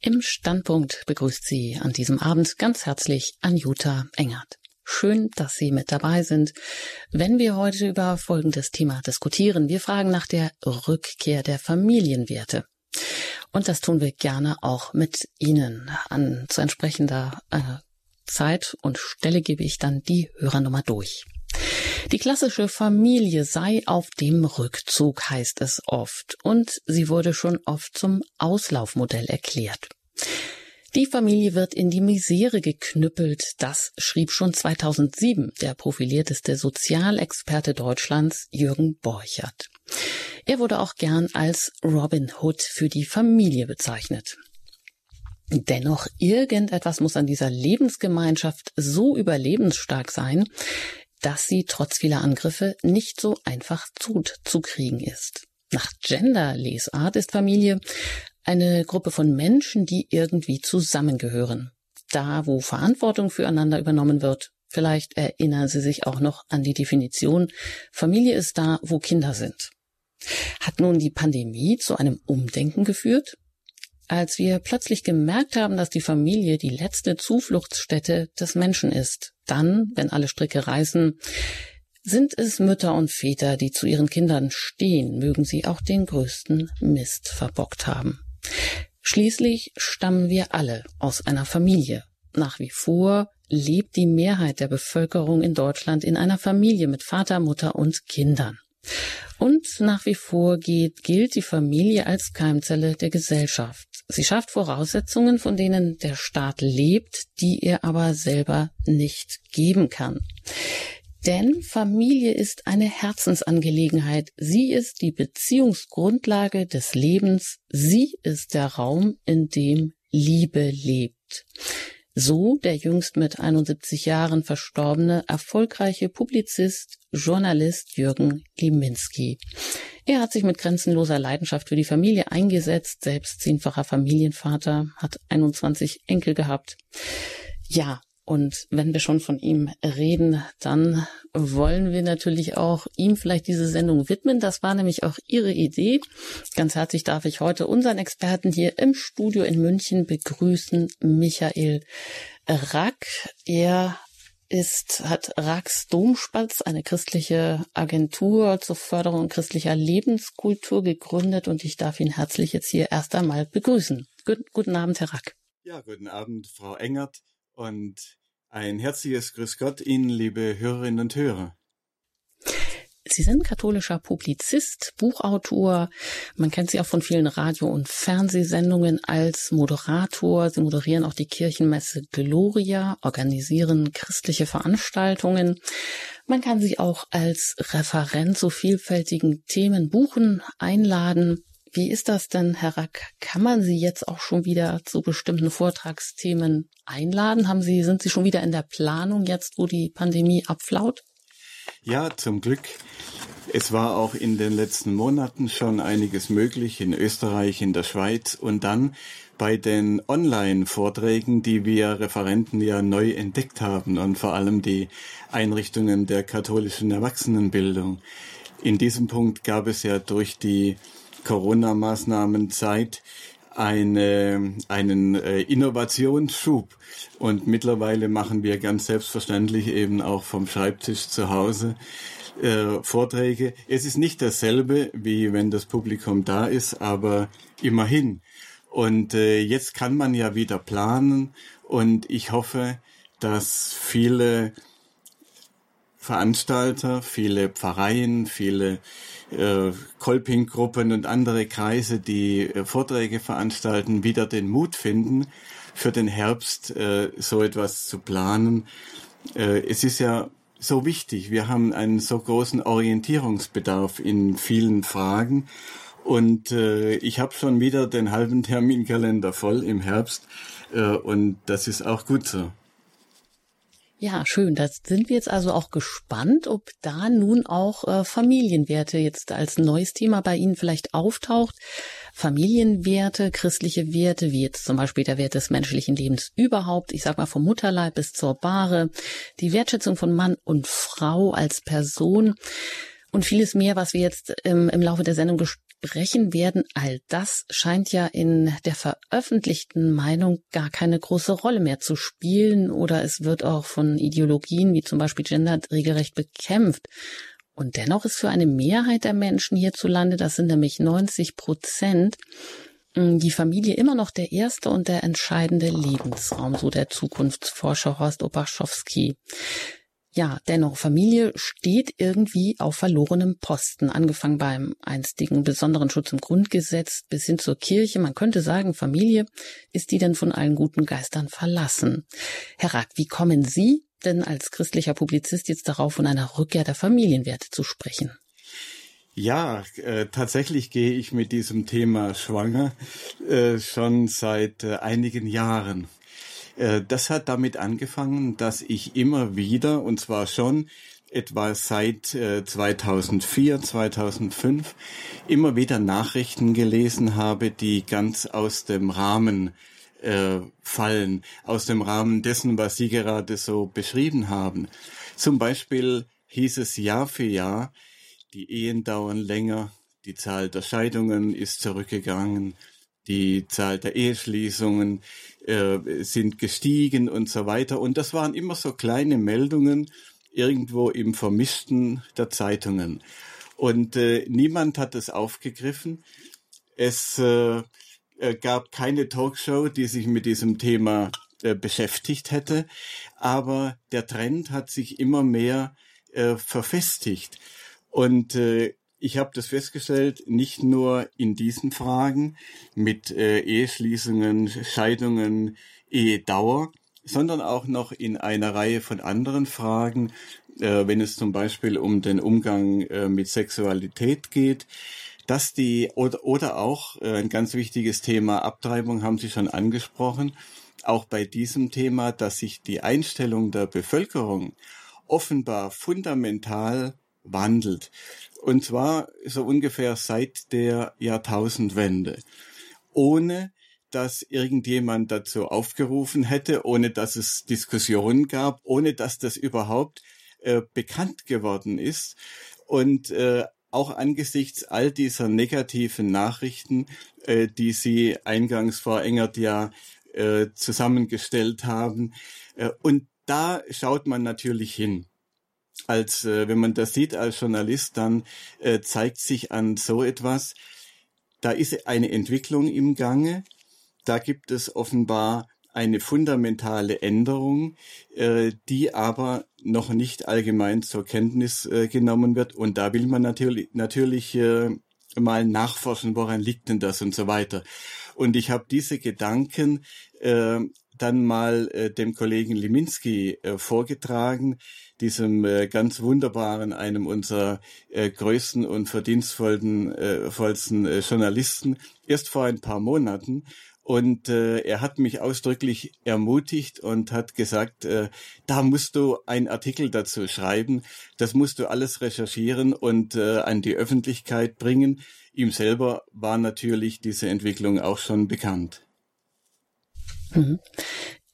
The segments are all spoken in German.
Im Standpunkt begrüßt Sie an diesem Abend ganz herzlich Anjuta Engert. Schön, dass Sie mit dabei sind, wenn wir heute über folgendes Thema diskutieren. Wir fragen nach der Rückkehr der Familienwerte. Und das tun wir gerne auch mit Ihnen. An zu entsprechender äh, Zeit und Stelle gebe ich dann die Hörernummer durch. Die klassische Familie sei auf dem Rückzug, heißt es oft, und sie wurde schon oft zum Auslaufmodell erklärt. Die Familie wird in die Misere geknüppelt, das schrieb schon 2007 der profilierteste Sozialexperte Deutschlands Jürgen Borchert. Er wurde auch gern als Robin Hood für die Familie bezeichnet. Dennoch irgendetwas muss an dieser Lebensgemeinschaft so überlebensstark sein, dass sie trotz vieler Angriffe nicht so einfach zuzukriegen ist. Nach Gender-Lesart ist Familie eine Gruppe von Menschen, die irgendwie zusammengehören. Da, wo Verantwortung füreinander übernommen wird, vielleicht erinnern Sie sich auch noch an die Definition, Familie ist da, wo Kinder sind. Hat nun die Pandemie zu einem Umdenken geführt? Als wir plötzlich gemerkt haben, dass die Familie die letzte Zufluchtsstätte des Menschen ist, dann, wenn alle Stricke reißen, sind es Mütter und Väter, die zu ihren Kindern stehen, mögen sie auch den größten Mist verbockt haben. Schließlich stammen wir alle aus einer Familie. Nach wie vor lebt die Mehrheit der Bevölkerung in Deutschland in einer Familie mit Vater, Mutter und Kindern. Und nach wie vor geht, gilt die Familie als Keimzelle der Gesellschaft. Sie schafft Voraussetzungen, von denen der Staat lebt, die er aber selber nicht geben kann. Denn Familie ist eine Herzensangelegenheit. Sie ist die Beziehungsgrundlage des Lebens. Sie ist der Raum, in dem Liebe lebt. So der jüngst mit 71 Jahren verstorbene erfolgreiche Publizist, Journalist Jürgen Liminski. Er hat sich mit grenzenloser Leidenschaft für die Familie eingesetzt, selbst zehnfacher Familienvater, hat 21 Enkel gehabt. Ja, und wenn wir schon von ihm reden, dann wollen wir natürlich auch ihm vielleicht diese Sendung widmen. Das war nämlich auch Ihre Idee. Ganz herzlich darf ich heute unseren Experten hier im Studio in München begrüßen, Michael Rack. Er ist, hat Rax Domspatz, eine christliche Agentur zur Förderung christlicher Lebenskultur gegründet und ich darf ihn herzlich jetzt hier erst einmal begrüßen. Guten Abend, Herr Rack. Ja, guten Abend, Frau Engert. Und ein herzliches Grüß Gott Ihnen, liebe Hörerinnen und Hörer. Sie sind katholischer Publizist, Buchautor. Man kennt Sie auch von vielen Radio- und Fernsehsendungen als Moderator. Sie moderieren auch die Kirchenmesse Gloria, organisieren christliche Veranstaltungen. Man kann Sie auch als Referent zu vielfältigen Themen buchen, einladen. Wie ist das denn, Herr Rack? Kann man Sie jetzt auch schon wieder zu bestimmten Vortragsthemen einladen? Haben Sie, sind Sie schon wieder in der Planung jetzt, wo die Pandemie abflaut? Ja, zum Glück. Es war auch in den letzten Monaten schon einiges möglich in Österreich, in der Schweiz und dann bei den Online-Vorträgen, die wir Referenten ja neu entdeckt haben und vor allem die Einrichtungen der katholischen Erwachsenenbildung. In diesem Punkt gab es ja durch die Corona-Maßnahmenzeit eine, einen äh, Innovationsschub. Und mittlerweile machen wir ganz selbstverständlich eben auch vom Schreibtisch zu Hause äh, Vorträge. Es ist nicht dasselbe, wie wenn das Publikum da ist, aber immerhin. Und äh, jetzt kann man ja wieder planen und ich hoffe, dass viele Veranstalter, viele Pfarreien, viele äh, Kolping-Gruppen und andere Kreise, die äh, Vorträge veranstalten, wieder den Mut finden, für den Herbst äh, so etwas zu planen. Äh, es ist ja so wichtig. Wir haben einen so großen Orientierungsbedarf in vielen Fragen. Und äh, ich habe schon wieder den halben Terminkalender voll im Herbst. Äh, und das ist auch gut so. Ja, schön. Da sind wir jetzt also auch gespannt, ob da nun auch äh, Familienwerte jetzt als neues Thema bei Ihnen vielleicht auftaucht. Familienwerte, christliche Werte, wie jetzt zum Beispiel der Wert des menschlichen Lebens überhaupt, ich sag mal vom Mutterleib bis zur Bahre, die Wertschätzung von Mann und Frau als Person und vieles mehr, was wir jetzt im, im Laufe der Sendung sprechen werden, all das scheint ja in der veröffentlichten Meinung gar keine große Rolle mehr zu spielen oder es wird auch von Ideologien wie zum Beispiel Gender regelrecht bekämpft. Und dennoch ist für eine Mehrheit der Menschen hierzulande, das sind nämlich 90 Prozent, die Familie immer noch der erste und der entscheidende Lebensraum, so der Zukunftsforscher Horst Opaschowski. Ja, dennoch, Familie steht irgendwie auf verlorenem Posten, angefangen beim einstigen besonderen Schutz im Grundgesetz bis hin zur Kirche. Man könnte sagen, Familie ist die denn von allen guten Geistern verlassen. Herr Rack, wie kommen Sie denn als christlicher Publizist jetzt darauf, von einer Rückkehr der Familienwerte zu sprechen? Ja, äh, tatsächlich gehe ich mit diesem Thema schwanger äh, schon seit äh, einigen Jahren. Äh, das hat damit angefangen, dass ich immer wieder, und zwar schon etwa seit 2004, äh, 2005, immer wieder Nachrichten gelesen habe, die ganz aus dem Rahmen äh, fallen, aus dem Rahmen dessen, was Sie gerade so beschrieben haben. Zum Beispiel hieß es Jahr für Jahr, die Ehen dauern länger, die Zahl der Scheidungen ist zurückgegangen, die Zahl der Eheschließungen äh, sind gestiegen und so weiter. Und das waren immer so kleine Meldungen irgendwo im Vermischten der Zeitungen. Und äh, niemand hat es aufgegriffen. Es äh, äh gab keine Talkshow, die sich mit diesem Thema äh, beschäftigt hätte. Aber der Trend hat sich immer mehr äh, verfestigt. Und äh, ich habe das festgestellt, nicht nur in diesen Fragen mit äh, Eheschließungen, Scheidungen, Ehedauer, sondern auch noch in einer Reihe von anderen Fragen, äh, wenn es zum Beispiel um den Umgang äh, mit Sexualität geht, dass die oder, oder auch äh, ein ganz wichtiges Thema Abtreibung haben Sie schon angesprochen, auch bei diesem Thema, dass sich die Einstellung der Bevölkerung offenbar fundamental wandelt. Und zwar so ungefähr seit der Jahrtausendwende. Ohne dass irgendjemand dazu aufgerufen hätte, ohne dass es Diskussionen gab, ohne dass das überhaupt äh, bekannt geworden ist. Und äh, auch angesichts all dieser negativen Nachrichten, äh, die Sie eingangs Frau Engert ja äh, zusammengestellt haben. Äh, und da schaut man natürlich hin als äh, wenn man das sieht als Journalist, dann äh, zeigt sich an so etwas, da ist eine Entwicklung im Gange, da gibt es offenbar eine fundamentale Änderung, äh, die aber noch nicht allgemein zur Kenntnis äh, genommen wird. Und da will man natürlich, natürlich äh, mal nachforschen, woran liegt denn das und so weiter. Und ich habe diese Gedanken äh, dann mal äh, dem Kollegen Liminski äh, vorgetragen, diesem äh, ganz wunderbaren, einem unserer äh, größten und verdienstvollsten äh, vollsten, äh, Journalisten, erst vor ein paar Monaten. Und äh, er hat mich ausdrücklich ermutigt und hat gesagt, äh, da musst du einen Artikel dazu schreiben, das musst du alles recherchieren und äh, an die Öffentlichkeit bringen. Ihm selber war natürlich diese Entwicklung auch schon bekannt. Mhm.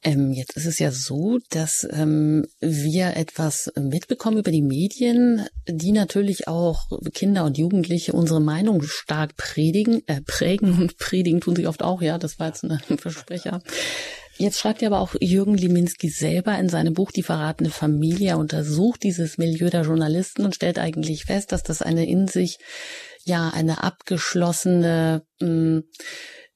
Ähm, jetzt ist es ja so, dass ähm, wir etwas mitbekommen über die Medien, die natürlich auch Kinder und Jugendliche unsere Meinung stark predigen, äh, prägen und predigen tun sie oft auch, ja, das war jetzt ein Versprecher. Jetzt schreibt ja aber auch Jürgen Liminski selber in seinem Buch Die verratene Familie, er untersucht dieses Milieu der Journalisten und stellt eigentlich fest, dass das eine in sich ja eine abgeschlossene mh, mm,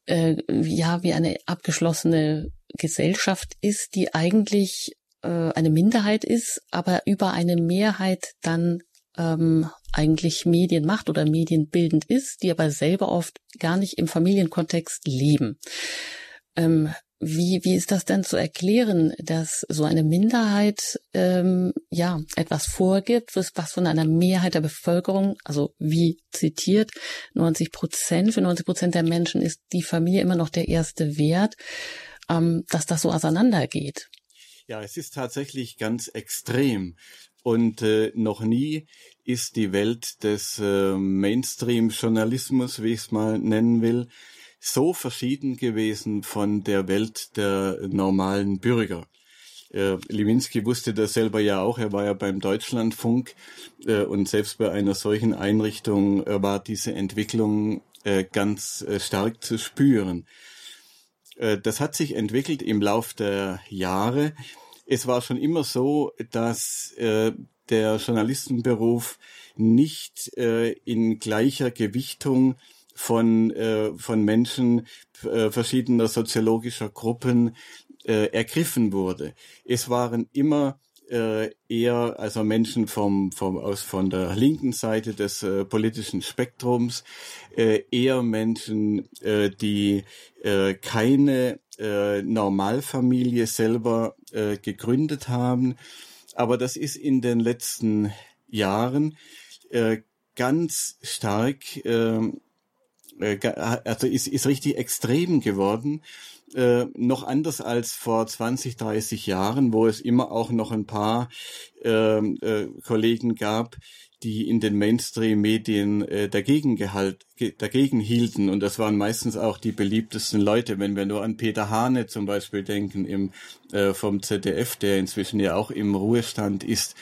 äh, ja wie eine abgeschlossene Gesellschaft ist, die eigentlich äh, eine Minderheit ist, aber über eine Mehrheit dann ähm, eigentlich Medien macht oder medienbildend ist, die aber selber oft gar nicht im Familienkontext leben. Ähm, wie, wie ist das denn zu erklären, dass so eine Minderheit ähm, ja etwas vorgibt, was von einer Mehrheit der Bevölkerung, also wie zitiert, 90 Prozent, für 90 Prozent der Menschen ist die Familie immer noch der erste Wert, ähm, dass das so auseinandergeht? Ja, es ist tatsächlich ganz extrem. Und äh, noch nie ist die Welt des äh, Mainstream-Journalismus, wie ich es mal nennen will, so verschieden gewesen von der Welt der normalen Bürger. Äh, Lewinsky wusste das selber ja auch, er war ja beim Deutschlandfunk äh, und selbst bei einer solchen Einrichtung äh, war diese Entwicklung äh, ganz äh, stark zu spüren. Äh, das hat sich entwickelt im Lauf der Jahre. Es war schon immer so, dass der Journalistenberuf nicht in gleicher Gewichtung von, von Menschen verschiedener soziologischer Gruppen ergriffen wurde. Es waren immer äh, eher also Menschen vom, vom aus von der linken Seite des äh, politischen Spektrums, äh, eher Menschen, äh, die äh, keine äh, Normalfamilie selber äh, gegründet haben. Aber das ist in den letzten Jahren äh, ganz stark, äh, äh also ist, ist richtig extrem geworden äh, noch anders als vor 20, 30 Jahren, wo es immer auch noch ein paar äh, äh, Kollegen gab, die in den Mainstream-Medien äh, dagegen, gehalt, ge dagegen hielten. Und das waren meistens auch die beliebtesten Leute, wenn wir nur an Peter Hane zum Beispiel denken, im, äh, vom ZDF, der inzwischen ja auch im Ruhestand ist.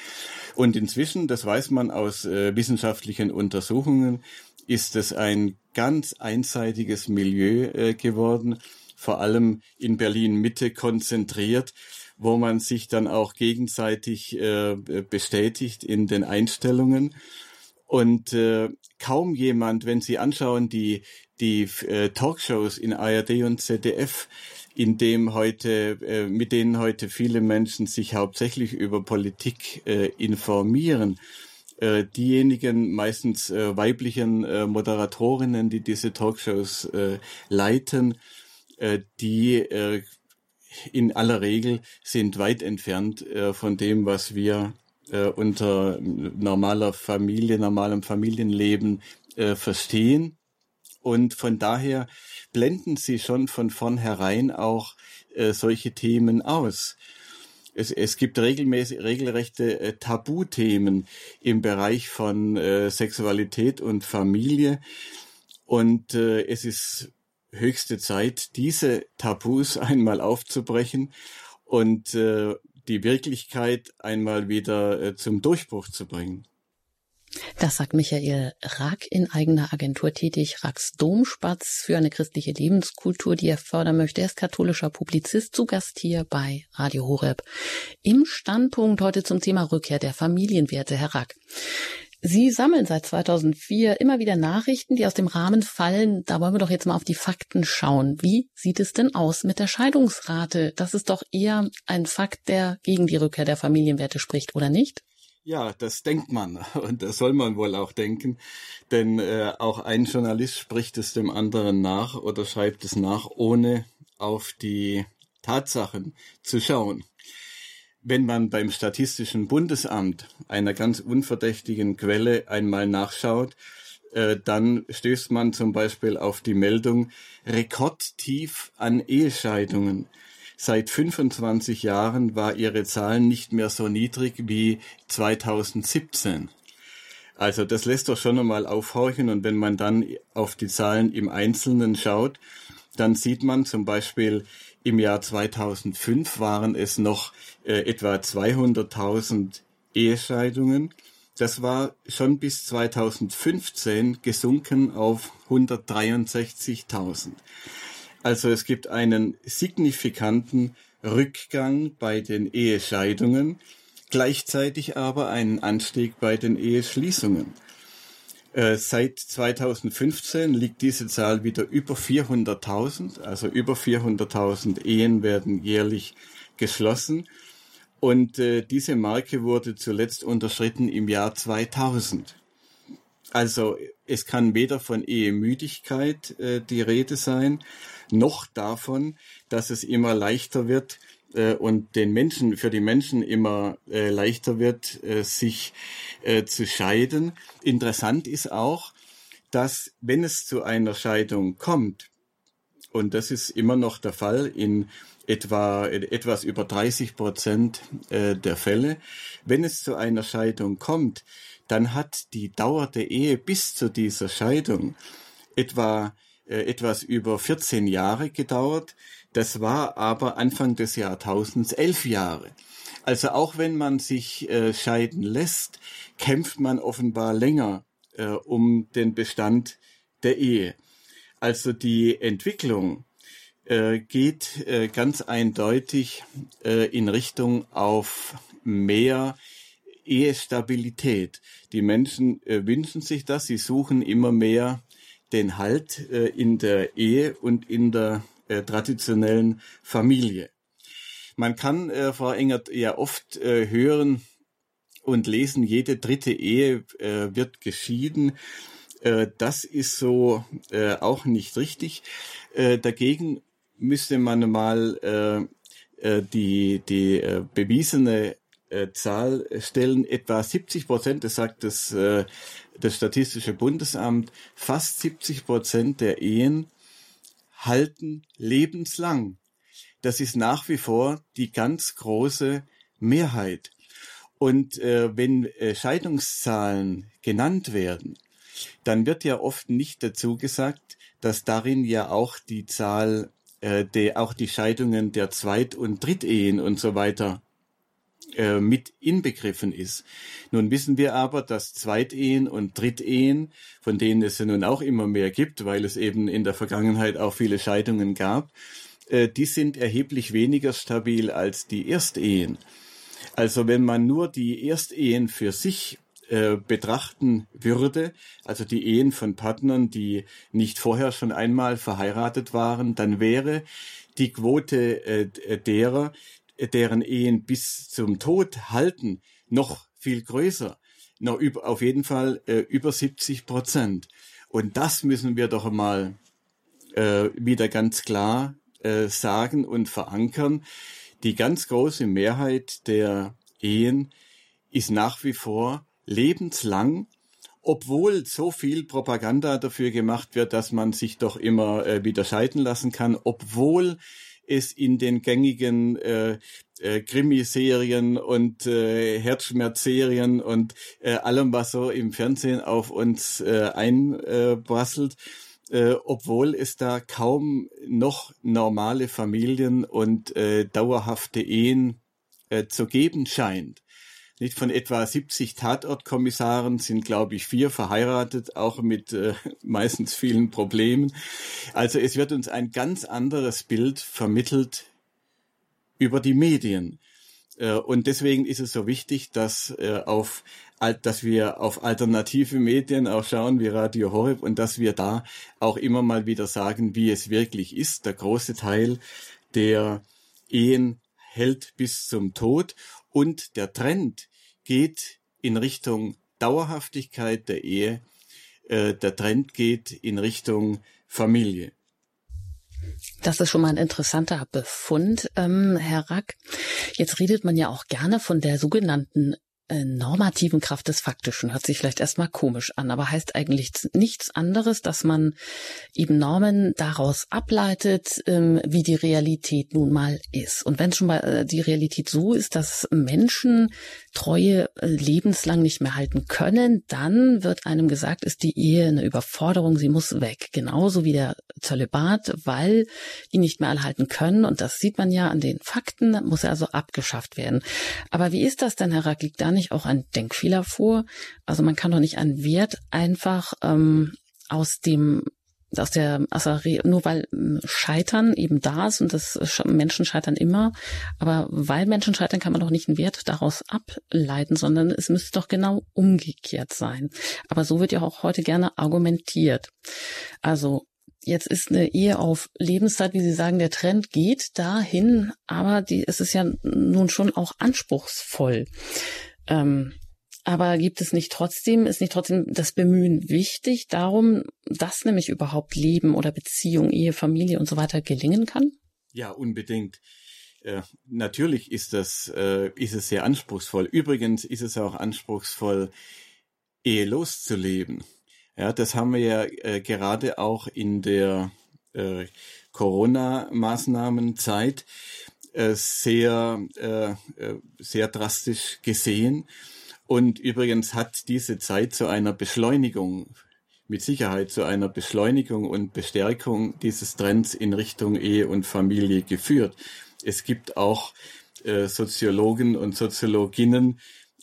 Und inzwischen, das weiß man aus äh, wissenschaftlichen Untersuchungen, ist es ein ganz einseitiges Milieu äh, geworden vor allem in Berlin Mitte konzentriert, wo man sich dann auch gegenseitig äh, bestätigt in den Einstellungen. Und äh, kaum jemand, wenn Sie anschauen, die, die äh, Talkshows in ARD und ZDF, in dem heute, äh, mit denen heute viele Menschen sich hauptsächlich über Politik äh, informieren, äh, diejenigen meistens äh, weiblichen äh, Moderatorinnen, die diese Talkshows äh, leiten, äh, die äh, in aller Regel sind weit entfernt äh, von dem, was wir unter normaler Familie, normalem Familienleben verstehen. Und von daher blenden sie schon von vornherein auch solche Themen aus. Es, es gibt regelmäßig regelrechte äh, Tabuthemen im Bereich von äh, Sexualität und Familie. Und äh, es ist höchste Zeit, diese Tabus einmal aufzubrechen und äh, die Wirklichkeit einmal wieder äh, zum Durchbruch zu bringen. Das sagt Michael Rack in eigener Agentur tätig, Racks Domspatz für eine christliche Lebenskultur, die er fördern möchte. Er ist katholischer Publizist, zu Gast hier bei Radio Horeb. Im Standpunkt heute zum Thema Rückkehr der Familienwerte, Herr Rack. Sie sammeln seit 2004 immer wieder Nachrichten, die aus dem Rahmen fallen. Da wollen wir doch jetzt mal auf die Fakten schauen. Wie sieht es denn aus mit der Scheidungsrate? Das ist doch eher ein Fakt, der gegen die Rückkehr der Familienwerte spricht, oder nicht? Ja, das denkt man. Und das soll man wohl auch denken, denn äh, auch ein Journalist spricht es dem anderen nach oder schreibt es nach, ohne auf die Tatsachen zu schauen. Wenn man beim Statistischen Bundesamt einer ganz unverdächtigen Quelle einmal nachschaut, äh, dann stößt man zum Beispiel auf die Meldung Rekordtief an Ehescheidungen. Seit 25 Jahren war ihre Zahl nicht mehr so niedrig wie 2017. Also das lässt doch schon einmal aufhorchen und wenn man dann auf die Zahlen im Einzelnen schaut, dann sieht man zum Beispiel im Jahr 2005 waren es noch äh, etwa 200.000 Ehescheidungen. Das war schon bis 2015 gesunken auf 163.000. Also es gibt einen signifikanten Rückgang bei den Ehescheidungen, gleichzeitig aber einen Anstieg bei den Eheschließungen. Äh, seit 2015 liegt diese Zahl wieder über 400.000, also über 400.000 Ehen werden jährlich geschlossen. Und äh, diese Marke wurde zuletzt unterschritten im Jahr 2000. Also es kann weder von Ehemüdigkeit äh, die Rede sein, noch davon, dass es immer leichter wird, äh, und den Menschen, für die Menschen immer äh, leichter wird, äh, sich äh, zu scheiden. Interessant ist auch, dass wenn es zu einer Scheidung kommt, und das ist immer noch der Fall in etwa etwas über 30 Prozent äh, der Fälle, wenn es zu einer Scheidung kommt, dann hat die Dauer der Ehe bis zu dieser Scheidung etwa etwas über 14 Jahre gedauert. Das war aber Anfang des Jahrtausends elf Jahre. Also auch wenn man sich äh, scheiden lässt, kämpft man offenbar länger äh, um den Bestand der Ehe. Also die Entwicklung äh, geht äh, ganz eindeutig äh, in Richtung auf mehr Ehestabilität. Die Menschen äh, wünschen sich das, sie suchen immer mehr den Halt äh, in der Ehe und in der äh, traditionellen Familie. Man kann, äh, Frau Engert, ja oft äh, hören und lesen, jede dritte Ehe äh, wird geschieden. Äh, das ist so äh, auch nicht richtig. Äh, dagegen müsste man mal äh, äh, die, die äh, bewiesene äh, Zahl stellen. Etwa 70 Prozent, das sagt das, äh, das Statistische Bundesamt, fast 70 Prozent der Ehen halten lebenslang. Das ist nach wie vor die ganz große Mehrheit. Und äh, wenn äh, Scheidungszahlen genannt werden, dann wird ja oft nicht dazu gesagt, dass darin ja auch die Zahl, äh, der, auch die Scheidungen der Zweit- und Drittehen und so weiter äh, mit inbegriffen ist. Nun wissen wir aber, dass Zweitehen und Drittehen, von denen es ja nun auch immer mehr gibt, weil es eben in der Vergangenheit auch viele Scheidungen gab, äh, die sind erheblich weniger stabil als die Erstehen. Also wenn man nur die Erstehen für sich äh, betrachten würde, also die Ehen von Partnern, die nicht vorher schon einmal verheiratet waren, dann wäre die Quote äh, derer, deren Ehen bis zum Tod halten, noch viel größer. Noch über, auf jeden Fall äh, über 70 Prozent. Und das müssen wir doch einmal äh, wieder ganz klar äh, sagen und verankern. Die ganz große Mehrheit der Ehen ist nach wie vor lebenslang, obwohl so viel Propaganda dafür gemacht wird, dass man sich doch immer äh, wieder scheiden lassen kann, obwohl es in den gängigen äh, äh, Krimiserien und äh, Herzschmerzserien und äh, allem, was so im Fernsehen auf uns äh, einprasselt, äh, obwohl es da kaum noch normale Familien und äh, dauerhafte Ehen äh, zu geben scheint. Nicht von etwa 70 Tatortkommissaren sind, glaube ich, vier verheiratet, auch mit äh, meistens vielen Problemen. Also es wird uns ein ganz anderes Bild vermittelt über die Medien. Äh, und deswegen ist es so wichtig, dass äh, auf dass wir auf alternative Medien auch schauen, wie Radio Horeb, und dass wir da auch immer mal wieder sagen, wie es wirklich ist. Der große Teil der Ehen hält bis zum Tod und der Trend geht in Richtung Dauerhaftigkeit der Ehe. Äh, der Trend geht in Richtung Familie. Das ist schon mal ein interessanter Befund, ähm, Herr Rack. Jetzt redet man ja auch gerne von der sogenannten normativen Kraft des Faktischen. Hört sich vielleicht erstmal komisch an, aber heißt eigentlich nichts anderes, dass man eben Normen daraus ableitet, ähm, wie die Realität nun mal ist. Und wenn schon mal äh, die Realität so ist, dass Menschen Treue äh, lebenslang nicht mehr halten können, dann wird einem gesagt, ist die Ehe eine Überforderung, sie muss weg. Genauso wie der Zölibat, weil ihn nicht mehr alle halten können. Und das sieht man ja an den Fakten, muss er also abgeschafft werden. Aber wie ist das denn, Herr Rack? Nicht auch ein Denkfehler vor? Also man kann doch nicht einen Wert einfach ähm, aus dem aus der, also nur weil ähm, Scheitern eben da ist und das Menschen scheitern immer, aber weil Menschen scheitern, kann man doch nicht einen Wert daraus ableiten, sondern es müsste doch genau umgekehrt sein. Aber so wird ja auch heute gerne argumentiert. Also jetzt ist eine Ehe auf Lebenszeit, wie Sie sagen, der Trend geht dahin, aber die, es ist ja nun schon auch anspruchsvoll. Ähm, aber gibt es nicht trotzdem, ist nicht trotzdem das Bemühen wichtig darum, dass nämlich überhaupt Leben oder Beziehung, Ehe, Familie und so weiter gelingen kann? Ja, unbedingt. Äh, natürlich ist das, äh, ist es sehr anspruchsvoll. Übrigens ist es auch anspruchsvoll, ehelos zu leben. Ja, das haben wir ja äh, gerade auch in der Corona-Maßnahmenzeit äh, sehr, äh, äh, sehr drastisch gesehen. Und übrigens hat diese Zeit zu einer Beschleunigung, mit Sicherheit zu einer Beschleunigung und Bestärkung dieses Trends in Richtung Ehe und Familie geführt. Es gibt auch äh, Soziologen und Soziologinnen,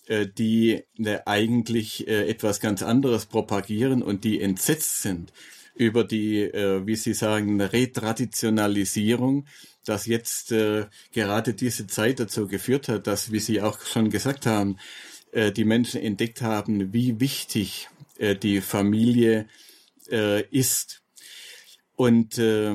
äh, die äh, eigentlich etwas ganz anderes propagieren und die entsetzt sind über die, äh, wie Sie sagen, Retraditionalisierung, dass jetzt äh, gerade diese Zeit dazu geführt hat, dass, wie Sie auch schon gesagt haben, äh, die Menschen entdeckt haben, wie wichtig äh, die Familie äh, ist. Und äh,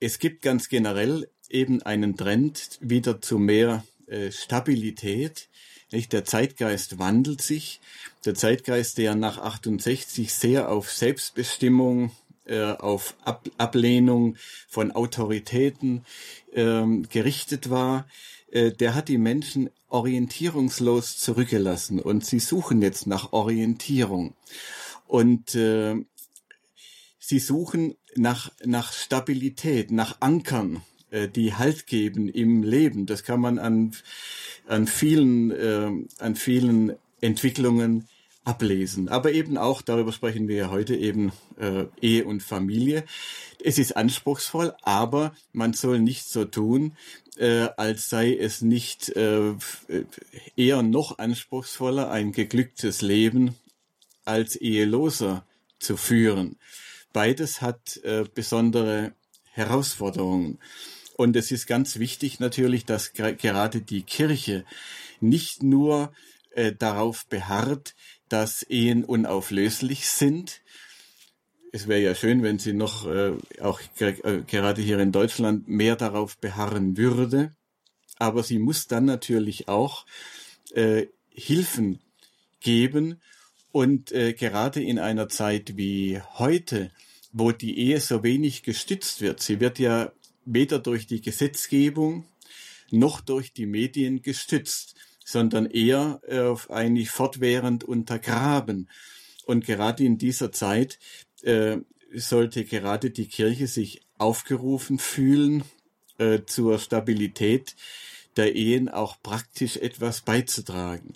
es gibt ganz generell eben einen Trend wieder zu mehr äh, Stabilität. Nicht? Der Zeitgeist wandelt sich. Der Zeitgeist, der nach 68 sehr auf Selbstbestimmung, äh, auf Ab Ablehnung von Autoritäten ähm, gerichtet war, äh, der hat die Menschen orientierungslos zurückgelassen und sie suchen jetzt nach Orientierung. Und äh, sie suchen nach, nach Stabilität, nach Ankern, äh, die Halt geben im Leben. Das kann man an, an vielen, äh, an vielen Entwicklungen ablesen. Aber eben auch, darüber sprechen wir ja heute, eben äh, Ehe und Familie. Es ist anspruchsvoll, aber man soll nicht so tun, äh, als sei es nicht äh, eher noch anspruchsvoller, ein geglücktes Leben als Eheloser zu führen. Beides hat äh, besondere Herausforderungen. Und es ist ganz wichtig natürlich, dass gerade die Kirche nicht nur äh, darauf beharrt, dass Ehen unauflöslich sind. Es wäre ja schön, wenn sie noch äh, auch äh, gerade hier in Deutschland mehr darauf beharren würde. Aber sie muss dann natürlich auch äh, Hilfen geben. Und äh, gerade in einer Zeit wie heute, wo die Ehe so wenig gestützt wird, sie wird ja weder durch die Gesetzgebung noch durch die Medien gestützt sondern eher äh, eigentlich fortwährend untergraben. Und gerade in dieser Zeit äh, sollte gerade die Kirche sich aufgerufen fühlen, äh, zur Stabilität der Ehen auch praktisch etwas beizutragen.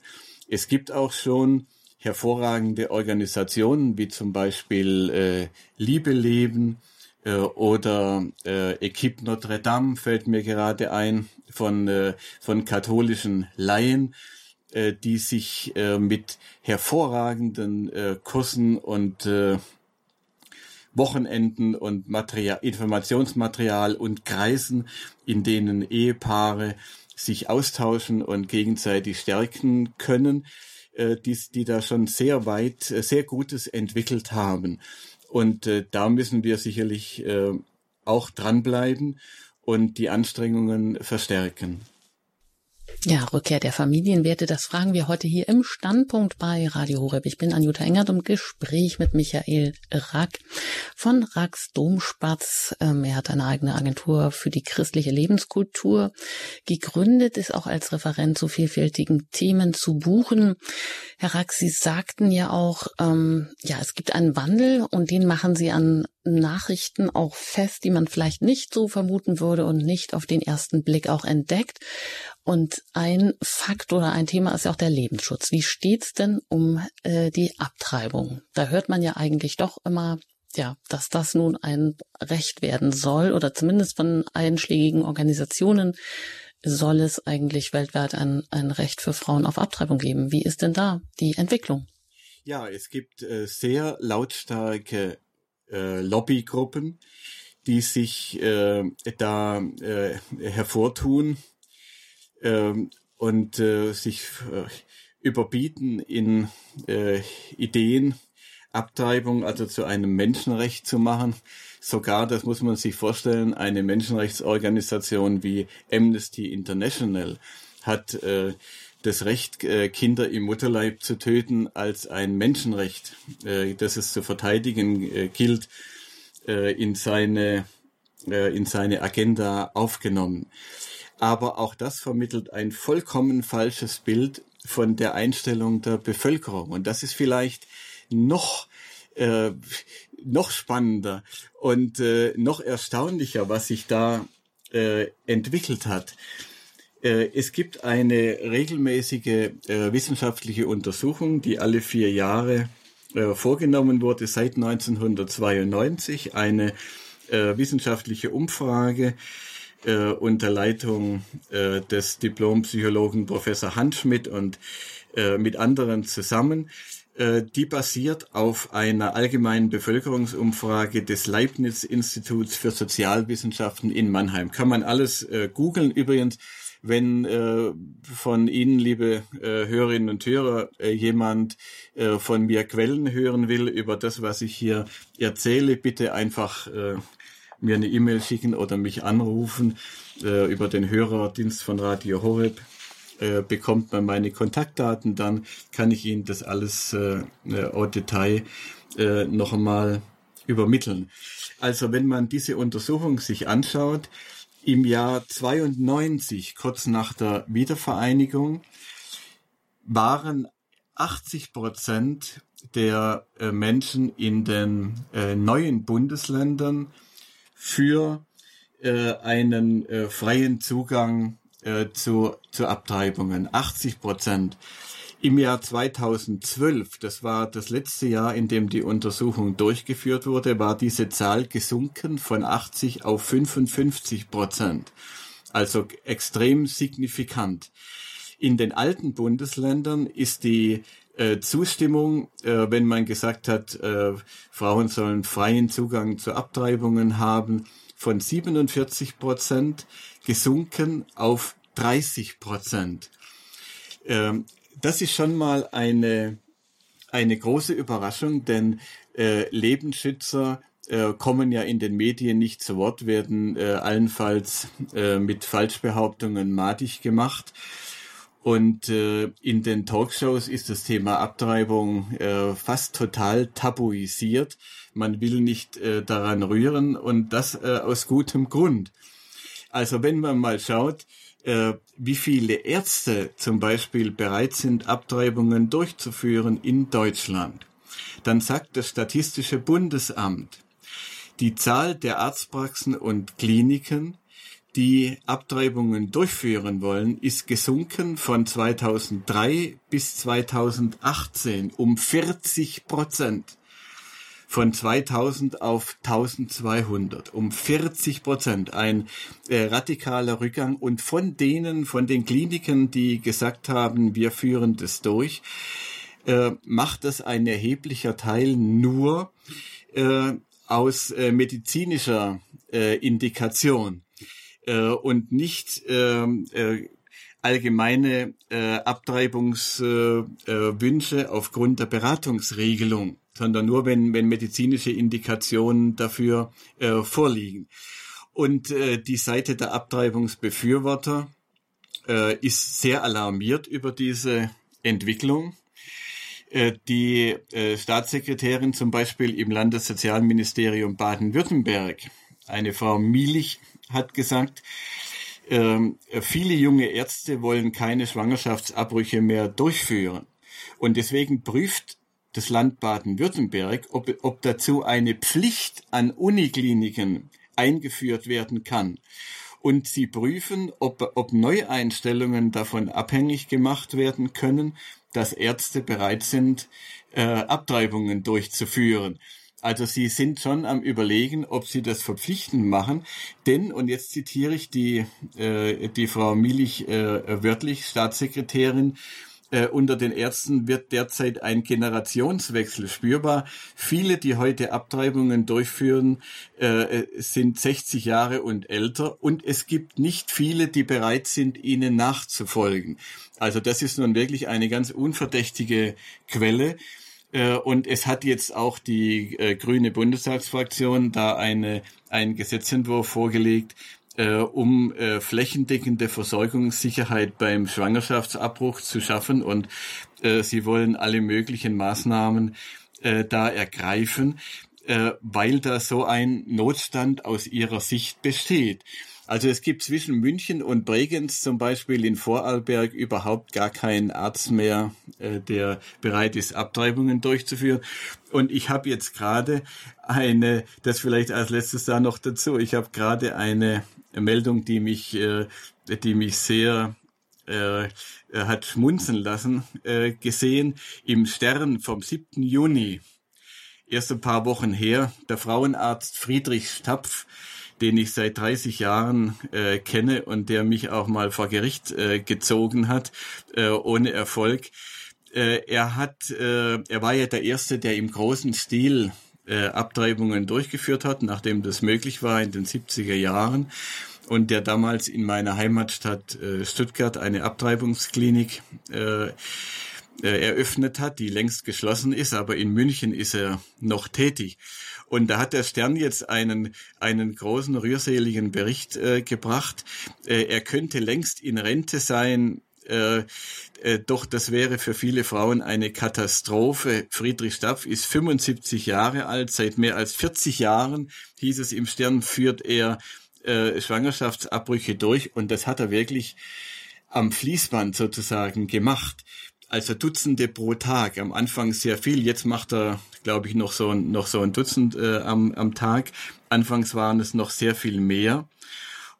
Es gibt auch schon hervorragende Organisationen wie zum Beispiel äh, Liebe leben äh, oder äh, Equipe Notre Dame fällt mir gerade ein, von, äh, von katholischen Laien, äh, die sich äh, mit hervorragenden äh, Kursen und äh, Wochenenden und Material, Informationsmaterial und Kreisen, in denen Ehepaare sich austauschen und gegenseitig stärken können, äh, die, die da schon sehr weit, äh, sehr Gutes entwickelt haben. Und äh, da müssen wir sicherlich äh, auch dranbleiben und die Anstrengungen verstärken. Ja, Rückkehr der Familienwerte, das fragen wir heute hier im Standpunkt bei Radio Horeb. Ich bin Anjuta Engert im Gespräch mit Michael Rack von Racks Domspatz. Ähm, er hat eine eigene Agentur für die christliche Lebenskultur gegründet, ist auch als Referent zu vielfältigen Themen zu buchen. Herr Rack, Sie sagten ja auch, ähm, ja, es gibt einen Wandel und den machen Sie an Nachrichten auch fest, die man vielleicht nicht so vermuten würde und nicht auf den ersten Blick auch entdeckt. Und ein Fakt oder ein Thema ist ja auch der Lebensschutz. Wie steht's denn um äh, die Abtreibung? Da hört man ja eigentlich doch immer, ja, dass das nun ein Recht werden soll oder zumindest von einschlägigen Organisationen soll es eigentlich weltweit ein, ein Recht für Frauen auf Abtreibung geben. Wie ist denn da die Entwicklung? Ja, es gibt äh, sehr lautstarke äh, Lobbygruppen, die sich äh, da äh, hervortun ähm, und äh, sich äh, überbieten in äh, Ideen, Abtreibung also zu einem Menschenrecht zu machen. Sogar, das muss man sich vorstellen, eine Menschenrechtsorganisation wie Amnesty International hat äh, das Recht, äh, Kinder im Mutterleib zu töten, als ein Menschenrecht, äh, das es zu verteidigen äh, gilt, in seine in seine Agenda aufgenommen aber auch das vermittelt ein vollkommen falsches Bild von der Einstellung der Bevölkerung. Und das ist vielleicht noch äh, noch spannender und äh, noch erstaunlicher, was sich da äh, entwickelt hat. Äh, es gibt eine regelmäßige äh, wissenschaftliche Untersuchung, die alle vier Jahre äh, vorgenommen wurde, seit 1992, eine wissenschaftliche Umfrage unter Leitung des Diplompsychologen Professor Handschmidt und mit anderen zusammen, die basiert auf einer allgemeinen Bevölkerungsumfrage des Leibniz-Instituts für Sozialwissenschaften in Mannheim. Kann man alles googeln. Übrigens, wenn äh, von Ihnen, liebe äh, Hörerinnen und Hörer, äh, jemand äh, von mir Quellen hören will über das, was ich hier erzähle, bitte einfach äh, mir eine E-Mail schicken oder mich anrufen äh, über den Hörerdienst von Radio Horeb äh, bekommt man meine Kontaktdaten, dann kann ich Ihnen das alles äh, äh au Detail äh, noch einmal übermitteln. Also wenn man diese Untersuchung sich anschaut, im Jahr 92, kurz nach der Wiedervereinigung, waren 80 Prozent der äh, Menschen in den äh, neuen Bundesländern für äh, einen äh, freien Zugang äh, zu, zu Abtreibungen. 80 Prozent. Im Jahr 2012, das war das letzte Jahr, in dem die Untersuchung durchgeführt wurde, war diese Zahl gesunken von 80 auf 55 Prozent. Also extrem signifikant. In den alten Bundesländern ist die äh, Zustimmung, äh, wenn man gesagt hat, äh, Frauen sollen freien Zugang zu Abtreibungen haben, von 47 Prozent gesunken auf 30 Prozent. Ähm, das ist schon mal eine, eine große Überraschung, denn äh, Lebensschützer äh, kommen ja in den Medien nicht zu Wort, werden äh, allenfalls äh, mit Falschbehauptungen madig gemacht. Und äh, in den Talkshows ist das Thema Abtreibung äh, fast total tabuisiert. Man will nicht äh, daran rühren und das äh, aus gutem Grund. Also wenn man mal schaut, äh, wie viele Ärzte zum Beispiel bereit sind, Abtreibungen durchzuführen in Deutschland, dann sagt das Statistische Bundesamt, die Zahl der Arztpraxen und Kliniken, die Abtreibungen durchführen wollen, ist gesunken von 2003 bis 2018 um 40 Prozent von 2000 auf 1200, um 40 Prozent, ein äh, radikaler Rückgang. Und von denen, von den Kliniken, die gesagt haben, wir führen das durch, äh, macht das ein erheblicher Teil nur äh, aus äh, medizinischer äh, Indikation äh, und nicht ähm, äh, allgemeine äh, Abtreibungswünsche äh, aufgrund der Beratungsregelung sondern nur, wenn, wenn medizinische Indikationen dafür äh, vorliegen. Und äh, die Seite der Abtreibungsbefürworter äh, ist sehr alarmiert über diese Entwicklung. Äh, die äh, Staatssekretärin zum Beispiel im Landessozialministerium Baden-Württemberg, eine Frau Mielich, hat gesagt, ähm, viele junge Ärzte wollen keine Schwangerschaftsabbrüche mehr durchführen. Und deswegen prüft das Land Baden-Württemberg, ob, ob dazu eine Pflicht an Unikliniken eingeführt werden kann. Und sie prüfen, ob, ob Neueinstellungen davon abhängig gemacht werden können, dass Ärzte bereit sind, äh, Abtreibungen durchzuführen. Also sie sind schon am Überlegen, ob sie das verpflichtend machen. Denn, und jetzt zitiere ich die, äh, die Frau Milich äh, wörtlich, Staatssekretärin, äh, unter den Ärzten wird derzeit ein Generationswechsel spürbar. Viele, die heute Abtreibungen durchführen, äh, sind 60 Jahre und älter und es gibt nicht viele, die bereit sind, ihnen nachzufolgen. Also das ist nun wirklich eine ganz unverdächtige Quelle. Äh, und es hat jetzt auch die äh, grüne Bundestagsfraktion da eine, einen Gesetzentwurf vorgelegt, äh, um äh, flächendeckende Versorgungssicherheit beim Schwangerschaftsabbruch zu schaffen. Und äh, sie wollen alle möglichen Maßnahmen äh, da ergreifen, äh, weil da so ein Notstand aus ihrer Sicht besteht. Also es gibt zwischen München und Bregenz zum Beispiel in Vorarlberg überhaupt gar keinen Arzt mehr, äh, der bereit ist, Abtreibungen durchzuführen. Und ich habe jetzt gerade eine, das vielleicht als letztes da noch dazu, ich habe gerade eine Meldung, die mich, äh, die mich sehr äh, hat schmunzeln lassen, äh, gesehen im Stern vom 7. Juni, erst ein paar Wochen her, der Frauenarzt Friedrich Stapf, den ich seit 30 Jahren äh, kenne und der mich auch mal vor Gericht äh, gezogen hat, äh, ohne Erfolg, Äh, er hat, äh, er war ja der Erste, der im großen Stil äh, Abtreibungen durchgeführt hat, nachdem das möglich war in den 70er Jahren und der damals in meiner Heimatstadt äh, Stuttgart eine Abtreibungsklinik äh, äh, eröffnet hat, die längst geschlossen ist, aber in München ist er noch tätig. Und da hat der Stern jetzt einen, einen großen, rührseligen Bericht äh, gebracht. Äh, er könnte längst in Rente sein, äh, äh, doch das wäre für viele Frauen eine Katastrophe. Friedrich Stapf ist 75 Jahre alt, seit mehr als 40 Jahren, hieß es im Stern, führt er äh, Schwangerschaftsabbrüche durch und das hat er wirklich am Fließband sozusagen gemacht also Dutzende pro Tag. Am Anfang sehr viel, jetzt macht er, glaube ich, noch so ein, noch so ein Dutzend äh, am, am Tag. Anfangs waren es noch sehr viel mehr.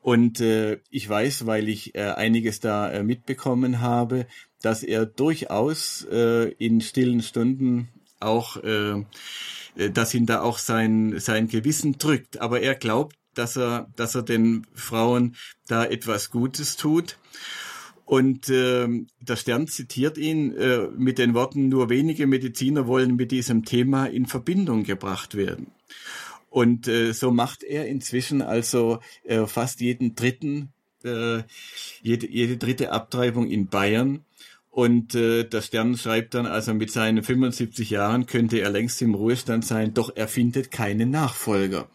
Und äh, ich weiß, weil ich äh, einiges da äh, mitbekommen habe, dass er durchaus äh, in stillen Stunden auch, äh, äh dass ihn da auch sein, sein Gewissen drückt. Aber er glaubt, dass er, dass er den Frauen da etwas Gutes tut. Und äh, der Stern zitiert ihn äh, mit den Worten, nur wenige Mediziner wollen mit diesem Thema in Verbindung gebracht werden. Und äh, so macht er inzwischen also äh, fast jeden dritten, äh, jede, jede dritte Abtreibung in Bayern. Und äh, der Stern schreibt dann, also mit seinen 75 Jahren könnte er längst im Ruhestand sein, doch er findet keine Nachfolger.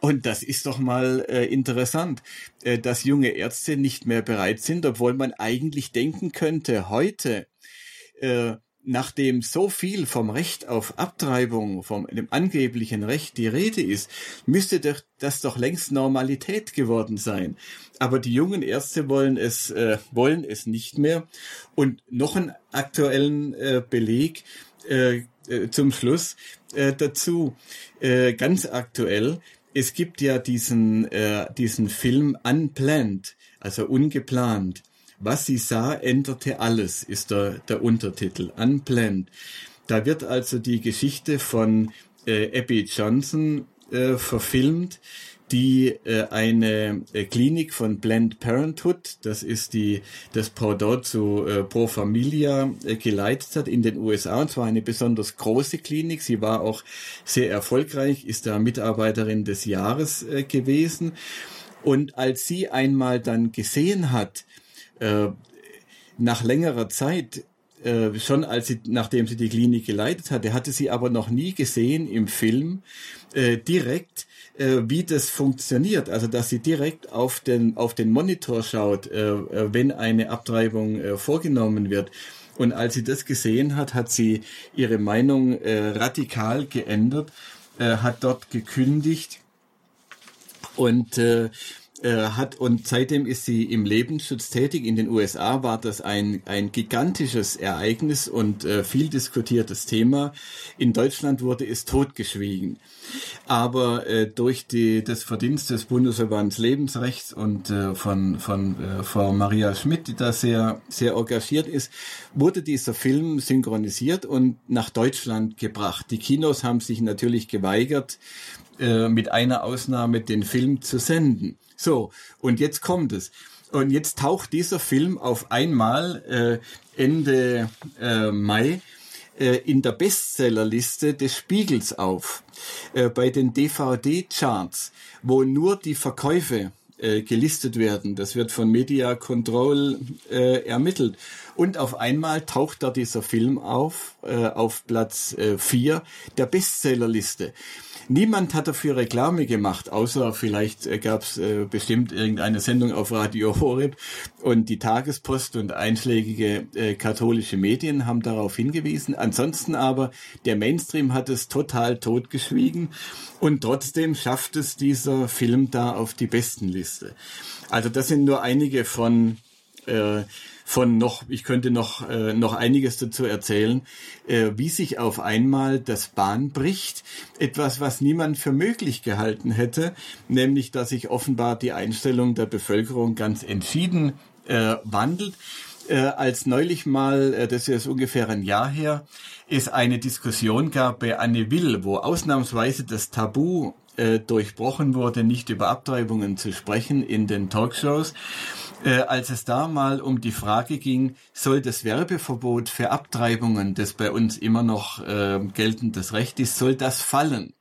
Und das ist doch mal äh, interessant, äh, dass junge Ärzte nicht mehr bereit sind, obwohl man eigentlich denken könnte, heute, äh, nachdem so viel vom Recht auf Abtreibung, vom dem angeblichen Recht die Rede ist, müsste doch, das doch längst Normalität geworden sein. Aber die jungen Ärzte wollen es, äh, wollen es nicht mehr. Und noch einen aktuellen äh, Beleg äh, äh zum Schluss äh, dazu, äh, ganz aktuell es gibt ja diesen, diesen Film Unplanned, also ungeplant. Was sie sah, änderte alles, ist der, der Untertitel. Unplanned. Da wird also die Geschichte von äh, Abby Johnson äh, verfilmt, die äh, eine äh, Klinik von Planned Parenthood, das ist die das Pendant zu äh, Pro Familia äh, geleitet hat in den USA und zwar eine besonders große Klinik. Sie war auch sehr erfolgreich, ist da Mitarbeiterin des Jahres äh, gewesen und als sie einmal dann gesehen hat äh, nach längerer Zeit äh, schon als sie, nachdem sie die Klinik geleitet hatte, hatte sie aber noch nie gesehen im Film äh, direkt, äh, wie das funktioniert. Also dass sie direkt auf den auf den Monitor schaut, äh, äh, wenn eine Abtreibung äh, vorgenommen wird. Und als sie das gesehen hat, hat sie ihre Meinung äh, radikal geändert, äh, hat dort gekündigt und äh, hat und seitdem ist sie im Lebensschutz tätig. In den USA war das ein, ein gigantisches Ereignis und äh, viel diskutiertes Thema. In Deutschland wurde es totgeschwiegen. Aber äh, durch die, das Verdienst des Bundesverbands Lebensrechts und äh, von, von äh, Frau Maria Schmidt, die da sehr, sehr engagiert ist, wurde dieser Film synchronisiert und nach Deutschland gebracht. Die Kinos haben sich natürlich geweigert, äh, mit einer Ausnahme den Film zu senden. So, und jetzt kommt es. Und jetzt taucht dieser Film auf einmal äh, Ende äh, Mai äh, in der Bestsellerliste des Spiegels auf, äh, bei den DVD-Charts, wo nur die Verkäufe äh, gelistet werden. Das wird von Media Control äh, ermittelt. Und auf einmal taucht da dieser Film auf, äh, auf Platz äh, 4 der Bestsellerliste. Niemand hat dafür Reklame gemacht, außer vielleicht äh, gab es äh, bestimmt irgendeine Sendung auf Radio Horeb und die Tagespost und einschlägige äh, katholische Medien haben darauf hingewiesen. Ansonsten aber der Mainstream hat es total totgeschwiegen und trotzdem schafft es dieser Film da auf die Bestenliste. Also das sind nur einige von äh, von noch, ich könnte noch, äh, noch einiges dazu erzählen, äh, wie sich auf einmal das Bahn bricht. Etwas, was niemand für möglich gehalten hätte, nämlich, dass sich offenbar die Einstellung der Bevölkerung ganz entschieden äh, wandelt. Äh, als neulich mal, äh, das ist jetzt ungefähr ein Jahr her, es eine Diskussion gab bei Anne Will, wo ausnahmsweise das Tabu äh, durchbrochen wurde, nicht über Abtreibungen zu sprechen in den Talkshows. Äh, als es da mal um die Frage ging, soll das Werbeverbot für Abtreibungen, das bei uns immer noch äh, geltendes Recht ist, soll das fallen?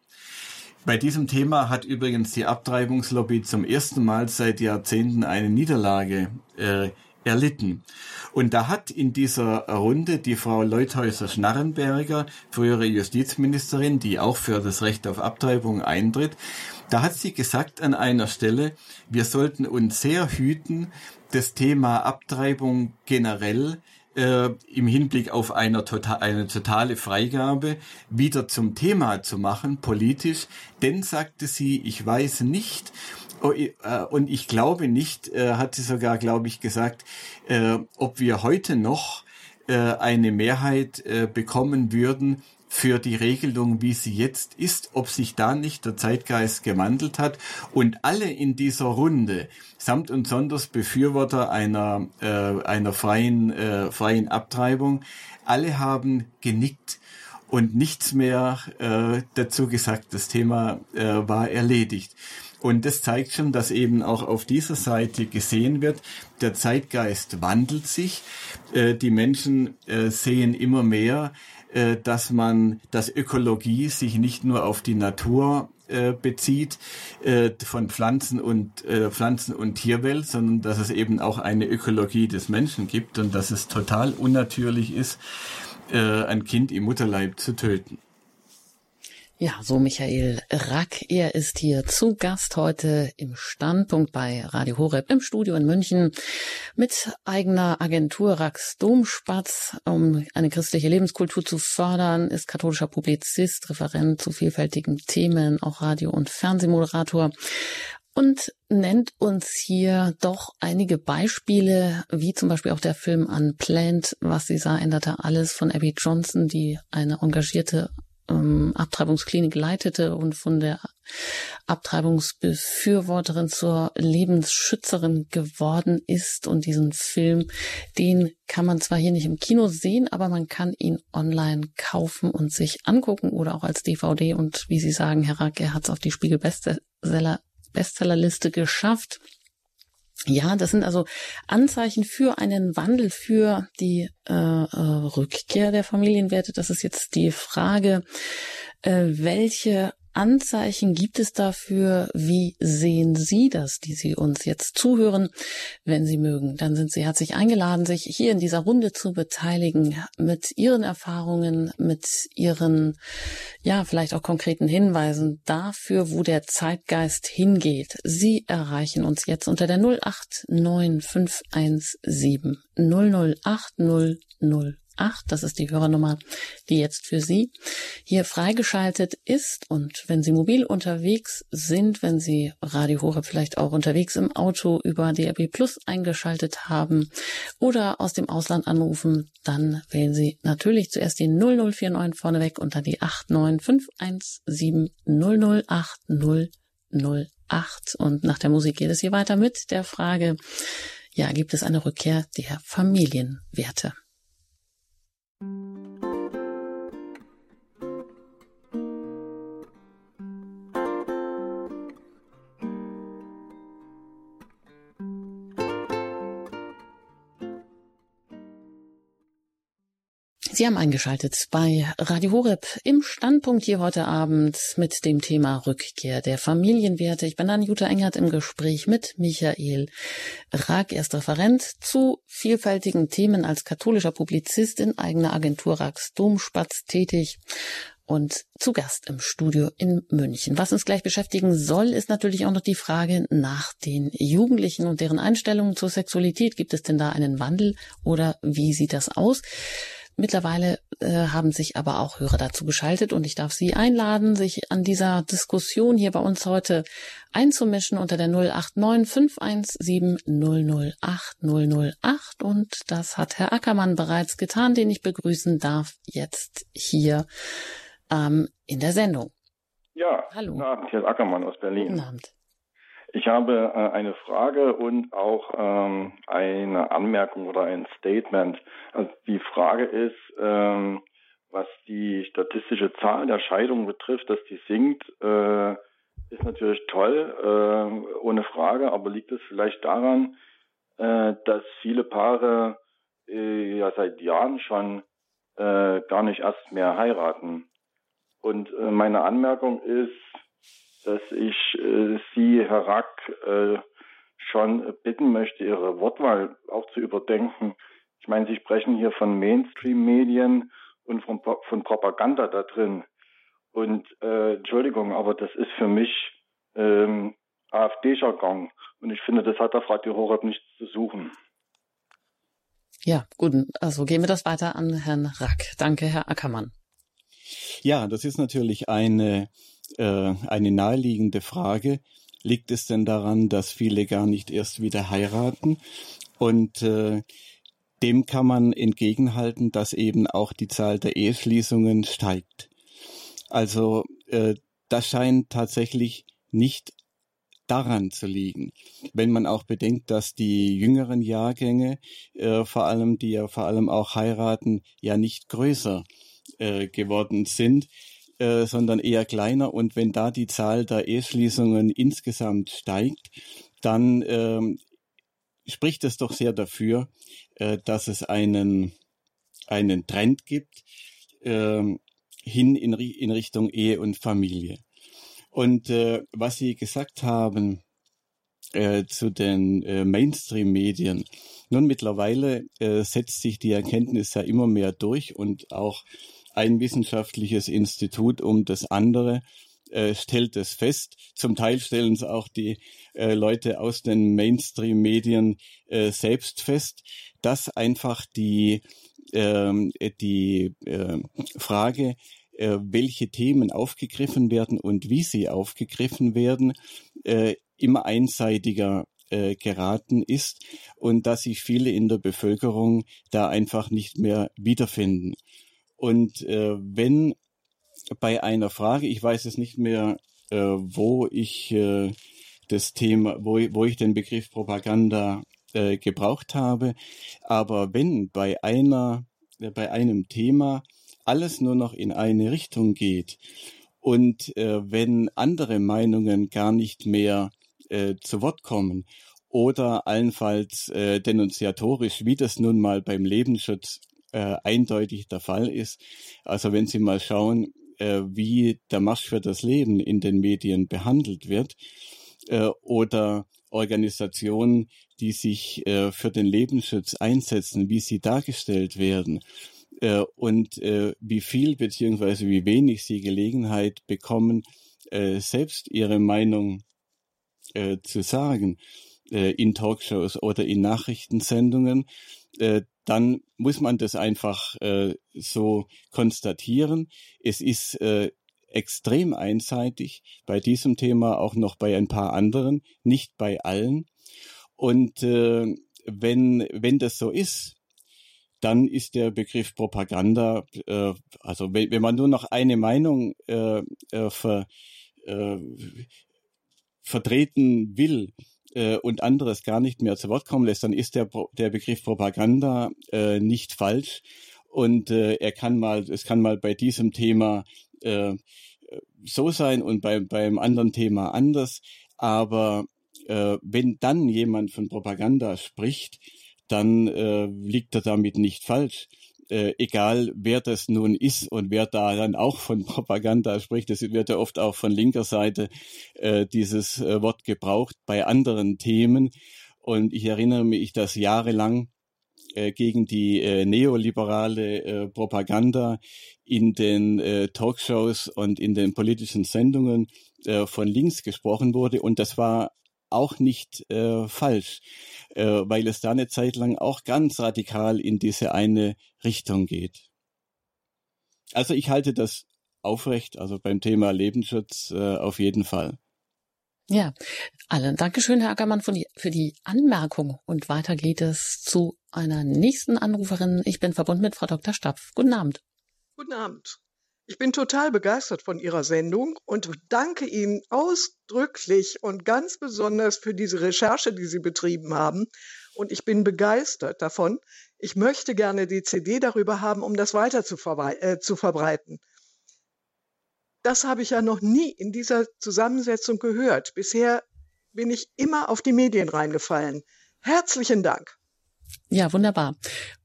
Bei diesem Thema hat übrigens die Abtreibungslobby zum ersten Mal seit Jahrzehnten eine Niederlage äh, erlitten. Und da hat in dieser Runde die Frau Leuthäuser-Schnarrenberger, frühere Justizministerin, die auch für das Recht auf Abtreibung eintritt, da hat sie gesagt an einer Stelle, wir sollten uns sehr hüten, das Thema Abtreibung generell äh, im Hinblick auf eine, tota-, eine totale Freigabe wieder zum Thema zu machen, politisch. Denn, sagte sie, ich weiß nicht, Oh, äh, und ich glaube nicht, äh, hat sie sogar, glaube ich, gesagt, äh, ob wir heute noch eine Mehrheit bekommen würden für die Regelung, wie sie jetzt ist, ob sich da nicht der Zeitgeist gewandelt hat und alle in dieser Runde, samt und sonders Befürworter einer, einer freien, freien Abtreibung, alle haben genickt und nichts mehr dazu gesagt. Das Thema war erledigt. Und das zeigt schon, dass eben auch auf dieser Seite gesehen wird, der Zeitgeist wandelt sich. Äh, die Menschen äh, sehen immer mehr, äh, dass man, dass Ökologie sich nicht nur auf die Natur bezieht von Pflanzen und Pflanzen und Tierwelt, sondern dass es eben auch eine Ökologie des Menschen gibt und dass es total unnatürlich ist, ein Kind im Mutterleib zu töten. Ja, so Michael Rack. Er ist hier zu Gast heute im Standpunkt bei Radio Horeb im Studio in München mit eigener Agentur Racks Domspatz, um eine christliche Lebenskultur zu fördern, ist katholischer Publizist, Referent zu vielfältigen Themen, auch Radio- und Fernsehmoderator und nennt uns hier doch einige Beispiele, wie zum Beispiel auch der Film Unplanned, was sie sah, änderte alles von Abby Johnson, die eine engagierte ähm, Abtreibungsklinik leitete und von der Abtreibungsbefürworterin zur Lebensschützerin geworden ist. Und diesen Film, den kann man zwar hier nicht im Kino sehen, aber man kann ihn online kaufen und sich angucken oder auch als DVD. Und wie Sie sagen, Herr Rack, er hat es auf die Spiegel Bestseller Bestsellerliste geschafft. Ja, das sind also Anzeichen für einen Wandel, für die äh, äh, Rückkehr der Familienwerte. Das ist jetzt die Frage, äh, welche Anzeichen gibt es dafür? Wie sehen Sie das, die Sie uns jetzt zuhören? Wenn Sie mögen, dann sind Sie herzlich eingeladen, sich hier in dieser Runde zu beteiligen mit Ihren Erfahrungen, mit Ihren, ja, vielleicht auch konkreten Hinweisen dafür, wo der Zeitgeist hingeht. Sie erreichen uns jetzt unter der 089517 00800 8. Das ist die Hörernummer, die jetzt für Sie hier freigeschaltet ist. Und wenn Sie mobil unterwegs sind, wenn Sie Radio Horeb vielleicht auch unterwegs im Auto über DRB Plus eingeschaltet haben oder aus dem Ausland anrufen, dann wählen Sie natürlich zuerst die 0049 vorneweg und dann die 89517 008 008. Und nach der Musik geht es hier weiter mit der Frage, ja, gibt es eine Rückkehr der Familienwerte? Sie haben eingeschaltet bei Radio Horeb im Standpunkt hier heute Abend mit dem Thema Rückkehr der Familienwerte. Ich bin dann Jutta Engert im Gespräch mit Michael Rack, er Referent zu vielfältigen Themen als katholischer Publizist in eigener Agentur Racks Domspatz tätig und zu Gast im Studio in München. Was uns gleich beschäftigen soll, ist natürlich auch noch die Frage nach den Jugendlichen und deren Einstellungen zur Sexualität. Gibt es denn da einen Wandel oder wie sieht das aus? Mittlerweile äh, haben sich aber auch Hörer dazu geschaltet und ich darf Sie einladen, sich an dieser Diskussion hier bei uns heute einzumischen unter der 089 517 008 008 und das hat Herr Ackermann bereits getan, den ich begrüßen darf jetzt hier ähm, in der Sendung. Ja, hallo. Guten Abend, Herr Ackermann aus Berlin. Guten Abend. Ich habe äh, eine Frage und auch ähm, eine Anmerkung oder ein Statement. Also die Frage ist, ähm, was die statistische Zahl der Scheidungen betrifft, dass die sinkt, äh, ist natürlich toll, äh, ohne Frage, aber liegt es vielleicht daran, äh, dass viele Paare äh, ja seit Jahren schon äh, gar nicht erst mehr heiraten. Und meine Anmerkung ist, dass ich äh, Sie, Herr Rack, äh, schon bitten möchte, Ihre Wortwahl auch zu überdenken. Ich meine, Sie sprechen hier von Mainstream-Medien und von, von, Propaganda da drin. Und äh, Entschuldigung, aber das ist für mich ähm, AfD-Jargon. Und ich finde, das hat auf Radio Horeb nichts zu suchen. Ja, gut. Also gehen wir das weiter an Herrn Rack. Danke, Herr Ackermann. Ja, das ist natürlich eine, äh, eine naheliegende Frage. Liegt es denn daran, dass viele gar nicht erst wieder heiraten? Und äh, dem kann man entgegenhalten, dass eben auch die Zahl der Eheschließungen steigt. Also äh, das scheint tatsächlich nicht daran zu liegen. Wenn man auch bedenkt, dass die jüngeren Jahrgänge, äh, vor allem, die ja vor allem auch heiraten, ja nicht größer äh, geworden sind, äh, sondern eher kleiner. Und wenn da die Zahl der Eheschließungen insgesamt steigt, dann ähm, spricht es doch sehr dafür, äh, dass es einen, einen Trend gibt äh, hin in, in Richtung Ehe und Familie. Und äh, was Sie gesagt haben äh, zu den äh, Mainstream-Medien, nun mittlerweile äh, setzt sich die Erkenntnis ja immer mehr durch und auch ein wissenschaftliches Institut um das andere äh, stellt es fest. Zum Teil stellen es auch die äh, Leute aus den Mainstream-Medien äh, selbst fest, dass einfach die, ähm, die äh, Frage äh, welche Themen aufgegriffen werden und wie sie aufgegriffen werden, äh, immer einseitiger äh, geraten ist und dass sich viele in der Bevölkerung da einfach nicht mehr wiederfinden. Und äh, wenn bei einer Frage, ich weiß es nicht mehr, äh, wo ich äh, das Thema, wo, wo ich den Begriff Propaganda äh, gebraucht habe, aber wenn bei einer, äh, bei einem Thema alles nur noch in eine Richtung geht und äh, wenn andere Meinungen gar nicht mehr äh, zu Wort kommen oder allenfalls äh, denunziatorisch, wie das nun mal beim Lebensschutz äh, eindeutig der Fall ist. Also wenn Sie mal schauen, äh, wie der Marsch für das Leben in den Medien behandelt wird äh, oder Organisationen, die sich äh, für den Lebensschutz einsetzen, wie sie dargestellt werden äh, und äh, wie viel beziehungsweise wie wenig sie Gelegenheit bekommen, äh, selbst ihre Meinung äh, zu sagen äh, in Talkshows oder in Nachrichtensendungen, äh, dann muss man das einfach äh, so konstatieren. Es ist äh, extrem einseitig bei diesem Thema, auch noch bei ein paar anderen, nicht bei allen. Und äh, wenn, wenn das so ist, dann ist der Begriff Propaganda, äh, also wenn, wenn man nur noch eine Meinung äh, äh, ver, äh, vertreten will äh, und anderes gar nicht mehr zu Wort kommen lässt, dann ist der, der Begriff Propaganda äh, nicht falsch. Und äh, er kann mal, es kann mal bei diesem Thema äh, so sein und bei, beim anderen Thema anders. Aber äh, wenn dann jemand von Propaganda spricht, dann äh, liegt er damit nicht falsch. Äh, egal wer das nun ist und wer da dann auch von Propaganda spricht, das wird ja oft auch von linker Seite äh, dieses äh, Wort gebraucht bei anderen Themen. Und ich erinnere mich, dass jahrelang äh, gegen die äh, neoliberale äh, Propaganda in den äh, Talkshows und in den politischen Sendungen äh, von links gesprochen wurde. Und das war auch nicht äh, falsch, äh, weil es da eine Zeit lang auch ganz radikal in diese eine Richtung geht. Also ich halte das aufrecht, also beim Thema Lebensschutz äh, auf jeden Fall. Ja, allen Dankeschön, Herr Ackermann, für die, für die Anmerkung. Und weiter geht es zu einer nächsten Anruferin. Ich bin verbunden mit Frau Dr. Stapf. Guten Abend. Guten Abend. Ich bin total begeistert von Ihrer Sendung und danke Ihnen ausdrücklich und ganz besonders für diese Recherche, die Sie betrieben haben. Und ich bin begeistert davon. Ich möchte gerne die CD darüber haben, um das weiter zu, äh, zu verbreiten. Das habe ich ja noch nie in dieser Zusammensetzung gehört. Bisher bin ich immer auf die Medien reingefallen. Herzlichen Dank. Ja, wunderbar.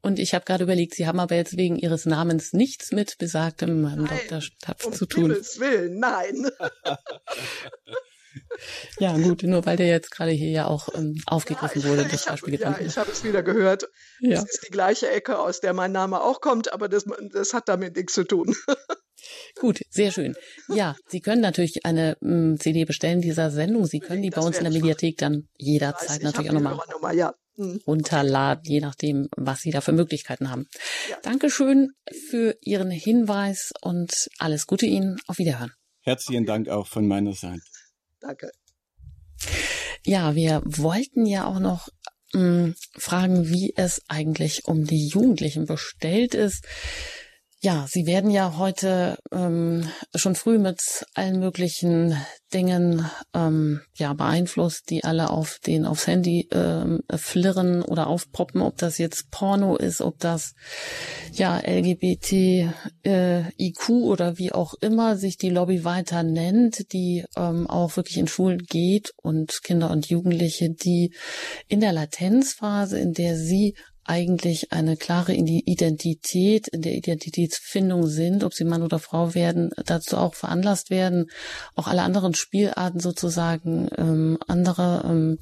Und ich habe gerade überlegt, Sie haben aber jetzt wegen Ihres Namens nichts mit besagtem Herrn Dr. Stapf um zu tun. Himmels Willen, nein. Ja, gut, nur weil der jetzt gerade hier ja auch ähm, aufgegriffen ja, wurde, das hab, Beispiel Ja, ich habe es wieder gehört. Ja. Es ist die gleiche Ecke, aus der mein Name auch kommt, aber das, das hat damit nichts zu tun. Gut, sehr schön. Ja, Sie können natürlich eine ähm, CD bestellen dieser Sendung. Sie können die bei Das uns in der Mediathek dann jederzeit ich natürlich auch nochmal ja. Hm. runterladen, je nachdem, was Sie da für Möglichkeiten haben. Ja. Dankeschön für Ihren Hinweis und alles Gute Ihnen. Auf Wiederhören. Herzlichen Dank auch von meiner Seite. Danke. Ja, wir wollten ja auch noch mh, fragen, wie es eigentlich um die Jugendlichen bestellt ist. Ja, sie werden ja heute ähm, schon früh mit allen möglichen Dingen ähm, ja beeinflusst, die alle auf den aufs Handy ähm, flirren oder aufpoppen, ob das jetzt Porno ist, ob das ja LGBT äh, IQ oder wie auch immer sich die Lobby weiter nennt, die ähm, auch wirklich in Schulen geht und Kinder und Jugendliche, die in der Latenzphase, in der sie eigentlich eine klare Identität, in der Identitätsfindung sind, ob sie Mann oder Frau werden, dazu auch veranlasst werden, auch alle anderen Spielarten sozusagen, ähm, andere ähm,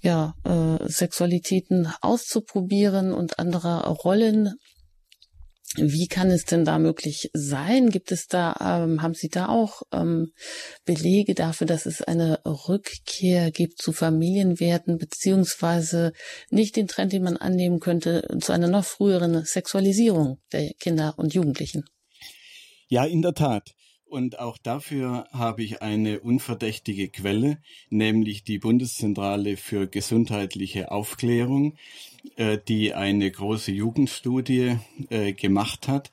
ja, äh, Sexualitäten auszuprobieren und andere Rollen. Wie kann es denn da möglich sein? Gibt es da, ähm, haben Sie da auch ähm, Belege dafür, dass es eine Rückkehr gibt zu Familienwerten, beziehungsweise nicht den Trend, den man annehmen könnte, zu einer noch früheren Sexualisierung der Kinder und Jugendlichen? Ja, in der Tat. Und auch dafür habe ich eine unverdächtige Quelle, nämlich die Bundeszentrale für gesundheitliche Aufklärung, äh, die eine große Jugendstudie äh, gemacht hat.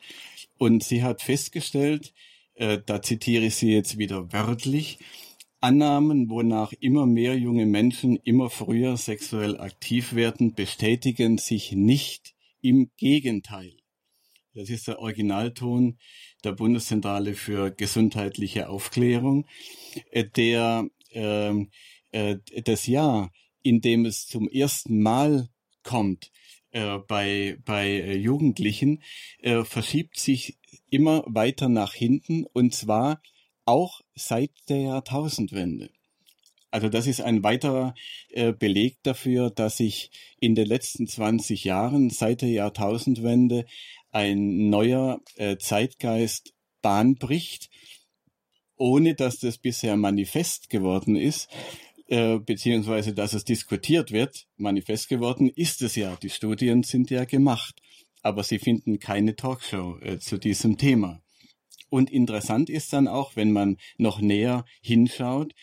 Und sie hat festgestellt, äh, da zitiere ich sie jetzt wieder wörtlich, Annahmen, wonach immer mehr junge Menschen immer früher sexuell aktiv werden, bestätigen sich nicht. Im Gegenteil. Das ist der Originalton der Bundeszentrale für gesundheitliche Aufklärung, äh, der äh, äh, das Jahr, in dem es zum ersten Mal kommt äh, bei, bei äh, Jugendlichen, äh, verschiebt sich immer weiter nach hinten und zwar auch seit der Jahrtausendwende. Also das ist ein weiterer äh, Beleg dafür, dass sich in den letzten 20 Jahren seit der Jahrtausendwende ein neuer äh, Zeitgeist Bahn bricht, ohne dass das bisher manifest geworden ist, äh, beziehungsweise dass es diskutiert wird. Manifest geworden ist es ja. Die Studien sind ja gemacht, aber sie finden keine Talkshow äh, zu diesem Thema. Und interessant ist dann auch, wenn man noch näher hinschaut,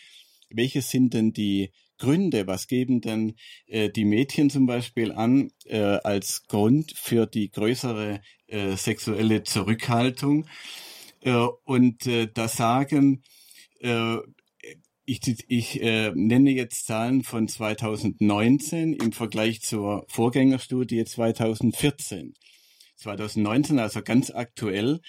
welche sind denn die Gründe, was geben denn äh, die Mädchen zum Beispiel an äh, als Grund für die größere äh, sexuelle Zurückhaltung? Äh, und äh, da sagen, äh, ich, ich äh, nenne jetzt Zahlen von 2019 im Vergleich zur Vorgängerstudie 2014. 2019, also ganz aktuell,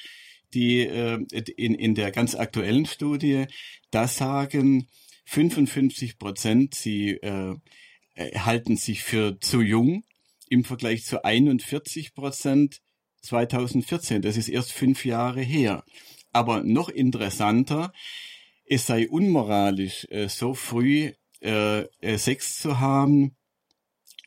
die äh, in, in der ganz aktuellen Studie, da sagen 55 Prozent, sie äh, halten sich für zu jung im Vergleich zu 41 Prozent 2014. Das ist erst fünf Jahre her. Aber noch interessanter, es sei unmoralisch, äh, so früh äh, Sex zu haben,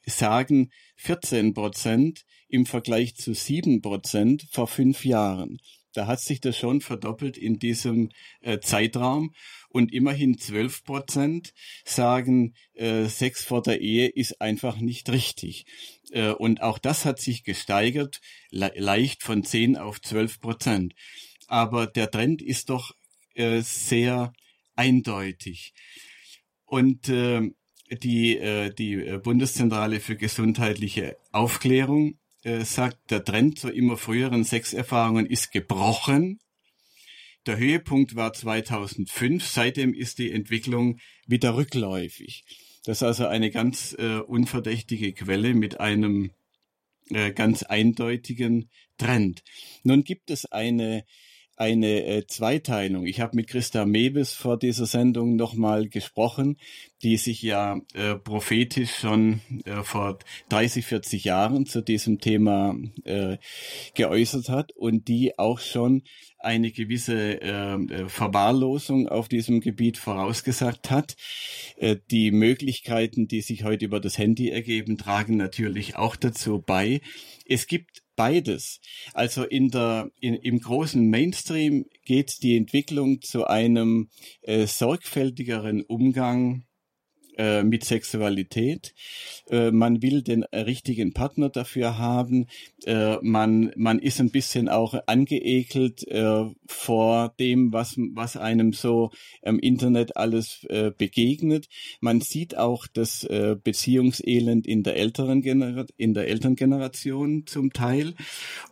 sagen 14 Prozent im Vergleich zu 7 Prozent vor fünf Jahren. Da hat sich das schon verdoppelt in diesem äh, Zeitraum. Und immerhin 12 Prozent sagen, äh, Sex vor der Ehe ist einfach nicht richtig. Äh, und auch das hat sich gesteigert, le leicht von 10 auf 12 Prozent. Aber der Trend ist doch äh, sehr eindeutig. Und äh, die, äh, die Bundeszentrale für gesundheitliche Aufklärung äh, sagt, der Trend zu immer früheren Sexerfahrungen ist gebrochen. Der Höhepunkt war 2005, seitdem ist die Entwicklung wieder rückläufig. Das ist also eine ganz äh, unverdächtige Quelle mit einem äh, ganz eindeutigen Trend. Nun gibt es eine eine äh, Zweiteilung. Ich habe mit Christa Mebes vor dieser Sendung nochmal gesprochen, die sich ja äh, prophetisch schon äh, vor 30, 40 Jahren zu diesem Thema äh, geäußert hat und die auch schon eine gewisse äh, äh, Verwahrlosung auf diesem Gebiet vorausgesagt hat. Äh, die Möglichkeiten, die sich heute über das Handy ergeben, tragen natürlich auch dazu bei. Es gibt beides. Also in der, in, im großen Mainstream geht die Entwicklung zu einem äh, sorgfältigeren Umgang äh, mit Sexualität. Äh, man will den richtigen Partner dafür haben. Äh, man, man ist ein bisschen auch angeekelt äh, vor dem, was, was einem so im Internet alles äh, begegnet. Man sieht auch das Beziehungselend in der älteren Genera in der Elterngeneration zum Teil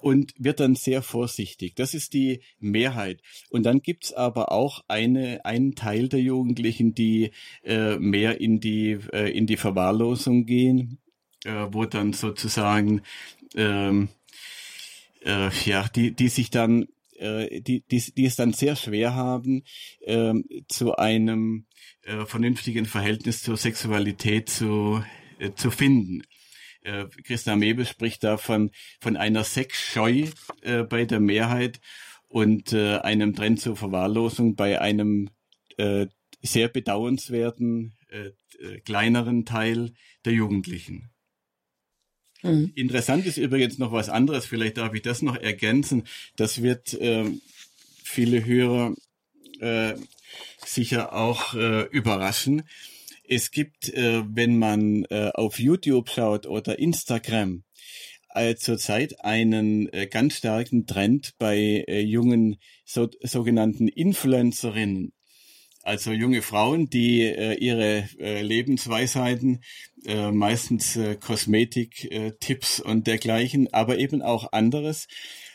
und wird dann sehr vorsichtig. Das ist die Mehrheit. Und dann gibt's aber auch eine, einen Teil der Jugendlichen, die mehr in die, äh, in die Verwahrlosung gehen, äh, wo dann sozusagen, ähm, äh, ja, die, die sich dann, äh, die, die, die es dann sehr schwer haben, äh, zu einem äh, vernünftigen Verhältnis zur Sexualität zu, äh, zu finden. Äh, Christa Mebel spricht da von, von einer Sexscheu äh, bei der Mehrheit und äh, einem Trend zur Verwahrlosung bei einem äh, sehr bedauernswerten äh, äh, kleineren Teil der Jugendlichen. Mhm. Interessant ist übrigens noch was anderes, vielleicht darf ich das noch ergänzen. Das wird äh, viele Hörer äh, sicher auch äh, überraschen. Es gibt, äh, wenn man äh, auf YouTube schaut oder Instagram, äh, zurzeit einen äh, ganz starken Trend bei äh, jungen so, sogenannten Influencerinnen also junge Frauen, die äh, ihre äh, Lebensweisheiten, äh, meistens äh, Kosmetik-Tipps und dergleichen, aber eben auch anderes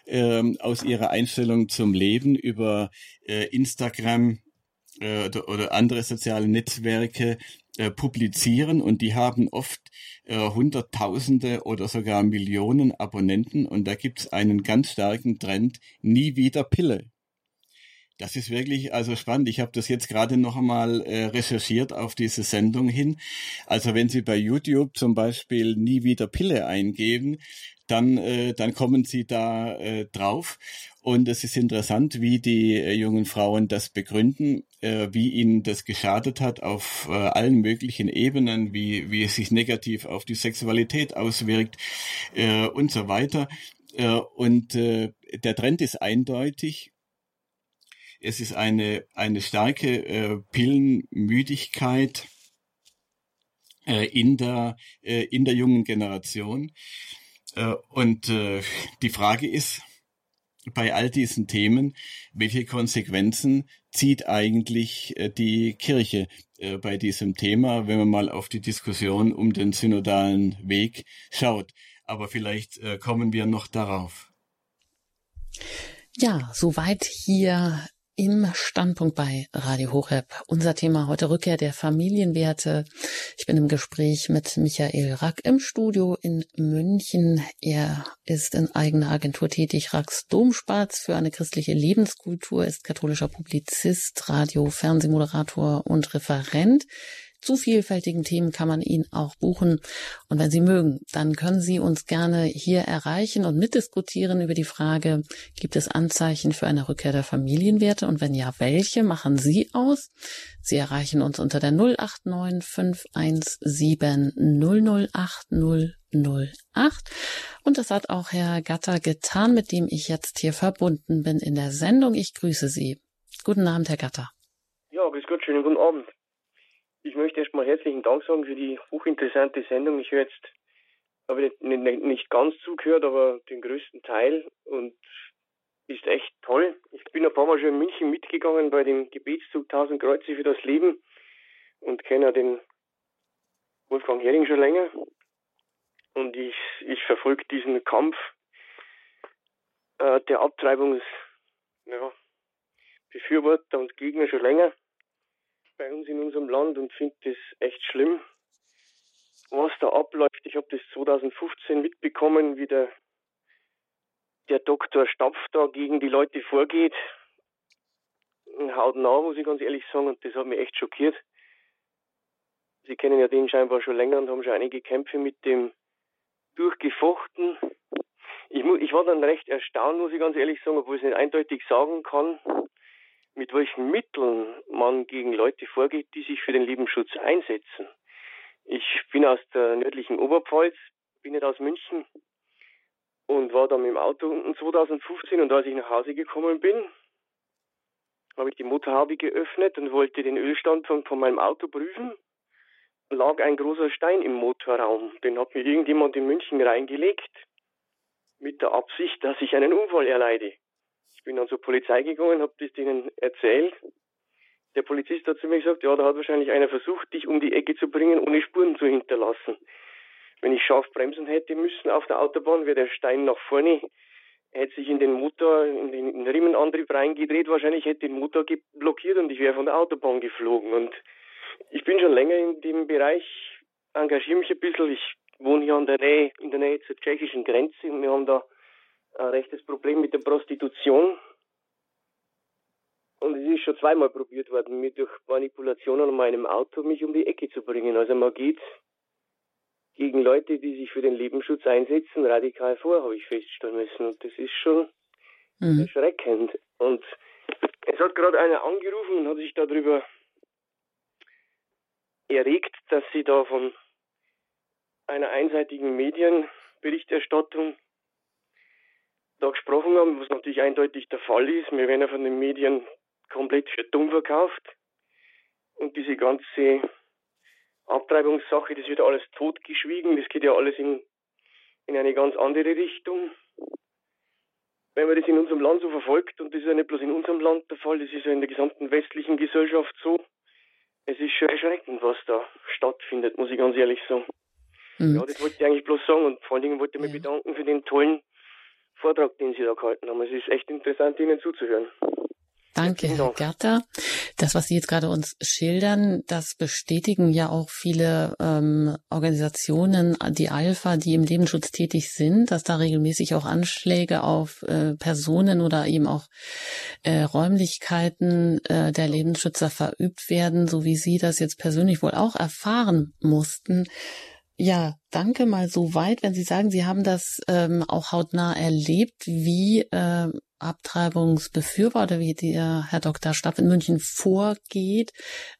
äh, aus ihrer Einstellung zum Leben über äh, Instagram äh, oder andere soziale Netzwerke äh, publizieren und die haben oft äh, Hunderttausende oder sogar Millionen Abonnenten und da gibt es einen ganz starken Trend, nie wieder Pille. Das ist wirklich also spannend. Ich habe das jetzt gerade noch einmal äh, recherchiert auf diese Sendung hin. Also wenn Sie bei YouTube zum Beispiel nie wieder Pille eingeben, dann, äh, dann kommen Sie da äh, drauf. Und es ist interessant, wie die äh, jungen Frauen das begründen, äh, wie ihnen das geschadet hat auf äh, allen möglichen Ebenen, wie, wie es sich negativ auf die Sexualität auswirkt äh, und so weiter. Äh, und äh, der Trend ist eindeutig es ist eine, eine starke äh, Pillenmüdigkeit äh, in, der, äh, in der jungen Generation. Äh, und äh, die Frage ist, bei all diesen Themen, welche Konsequenzen zieht eigentlich äh, die Kirche äh, bei diesem Thema, wenn man mal auf die Diskussion um den synodalen Weg schaut. Aber vielleicht äh, kommen wir noch darauf. Ja, soweit hier im Standpunkt bei Radio Horeb. Unser Thema heute Rückkehr der Familienwerte. Ich bin im Gespräch mit Michael Rack im Studio in München. Er ist in eigener Agentur tätig, Racks Domspatz für eine christliche Lebenskultur, ist katholischer Publizist, Radio, Fernsehmoderator und Referent zu vielfältigen Themen kann man ihn auch buchen. Und wenn Sie mögen, dann können Sie uns gerne hier erreichen und mitdiskutieren über die Frage, gibt es Anzeichen für eine Rückkehr der Familienwerte? Und wenn ja, welche machen Sie aus? Sie erreichen uns unter der 089 517 008 008. Und das hat auch Herr Gatter getan, mit dem ich jetzt hier verbunden bin in der Sendung. Ich grüße Sie. Guten Abend, Herr Gatter. Ja, grüß Gott, schönen guten Abend. Ich möchte erstmal herzlichen Dank sagen für die hochinteressante Sendung. Ich höre jetzt, habe nicht, nicht ganz zugehört, aber den größten Teil und ist echt toll. Ich bin ein paar Mal schon in München mitgegangen bei dem Gebetszug 1000 Kreuze für das Leben und kenne den Wolfgang Hering schon länger. Und ich, ich verfolge diesen Kampf äh, der Abtreibungsbefürworter ja, und Gegner schon länger bei uns in unserem Land und finde das echt schlimm, was da abläuft. Ich habe das 2015 mitbekommen, wie der, der Doktor Stapf da gegen die Leute vorgeht. hautnah, muss ich ganz ehrlich sagen, und das hat mich echt schockiert. Sie kennen ja den scheinbar schon länger und haben schon einige Kämpfe mit dem durchgefochten. Ich, ich war dann recht erstaunt, muss ich ganz ehrlich sagen, obwohl ich es nicht eindeutig sagen kann, mit welchen Mitteln man gegen Leute vorgeht, die sich für den Lebensschutz einsetzen. Ich bin aus der nördlichen Oberpfalz, bin nicht aus München und war dann mit dem Auto unten 2015 und als ich nach Hause gekommen bin, habe ich die Motorhaube geöffnet und wollte den Ölstand von, von meinem Auto prüfen. Lag ein großer Stein im Motorraum. Den hat mir irgendjemand in München reingelegt, mit der Absicht, dass ich einen Unfall erleide. Ich bin dann zur Polizei gegangen, habe das denen erzählt. Der Polizist hat zu mir gesagt, ja, da hat wahrscheinlich einer versucht, dich um die Ecke zu bringen, ohne Spuren zu hinterlassen. Wenn ich scharf bremsen hätte müssen auf der Autobahn, wäre der Stein nach vorne, hätte sich in den Motor, in den Riemenantrieb reingedreht, wahrscheinlich hätte den Motor blockiert und ich wäre von der Autobahn geflogen. Und ich bin schon länger in dem Bereich, engagiere mich ein bisschen. Ich wohne hier in der Nähe, in der Nähe zur tschechischen Grenze und wir haben da ein rechtes Problem mit der Prostitution. Und es ist schon zweimal probiert worden, mir durch Manipulationen an meinem Auto mich um die Ecke zu bringen. Also man geht gegen Leute, die sich für den Lebensschutz einsetzen, radikal vor, habe ich feststellen müssen. Und das ist schon mhm. erschreckend. Und es hat gerade einer angerufen und hat sich darüber erregt, dass sie da von einer einseitigen Medienberichterstattung da gesprochen haben, was natürlich eindeutig der Fall ist. Wir werden ja von den Medien komplett für dumm verkauft. Und diese ganze Abtreibungssache, das wird alles totgeschwiegen, das geht ja alles in, in eine ganz andere Richtung. Wenn man das in unserem Land so verfolgt, und das ist ja nicht bloß in unserem Land der Fall, das ist ja in der gesamten westlichen Gesellschaft so, es ist schon erschreckend, was da stattfindet, muss ich ganz ehrlich sagen. Mhm. Ja, das wollte ich eigentlich bloß sagen und vor allen Dingen wollte ich mich ja. bedanken für den tollen Vortrag, den Sie da gehalten haben. Es ist echt interessant, Ihnen zuzuhören. Danke, Herr Gerter. Das, was Sie jetzt gerade uns schildern, das bestätigen ja auch viele ähm, Organisationen, die Alpha, die im Lebensschutz tätig sind, dass da regelmäßig auch Anschläge auf äh, Personen oder eben auch äh, Räumlichkeiten äh, der Lebensschützer verübt werden, so wie Sie das jetzt persönlich wohl auch erfahren mussten. Ja, danke mal so weit, wenn Sie sagen, Sie haben das ähm, auch hautnah erlebt, wie äh, Abtreibungsbefürworter, wie der Herr Dr. Staff in München vorgeht.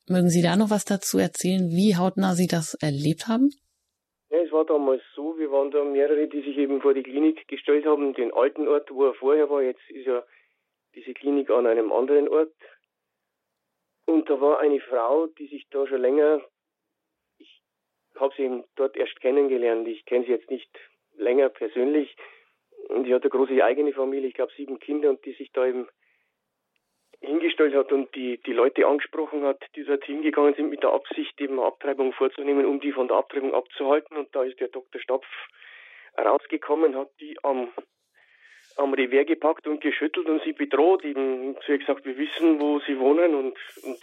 Mögen Sie da noch was dazu erzählen, wie hautnah Sie das erlebt haben? Ja, es war damals so, wir waren da mehrere, die sich eben vor die Klinik gestellt haben, den alten Ort, wo er vorher war. Jetzt ist ja diese Klinik an einem anderen Ort. Und da war eine Frau, die sich da schon länger habe sie dort erst kennengelernt. Ich kenne sie jetzt nicht länger persönlich. Und sie hat eine große eigene Familie, ich glaube sieben Kinder, und die sich da eben hingestellt hat und die, die Leute angesprochen hat, die dort hingegangen sind mit der Absicht, eben Abtreibung vorzunehmen, um die von der Abtreibung abzuhalten. Und da ist der Dr. Stapf rausgekommen, hat die am, am Revers gepackt und geschüttelt und sie bedroht, eben zu ihr gesagt, wir wissen, wo sie wohnen und, und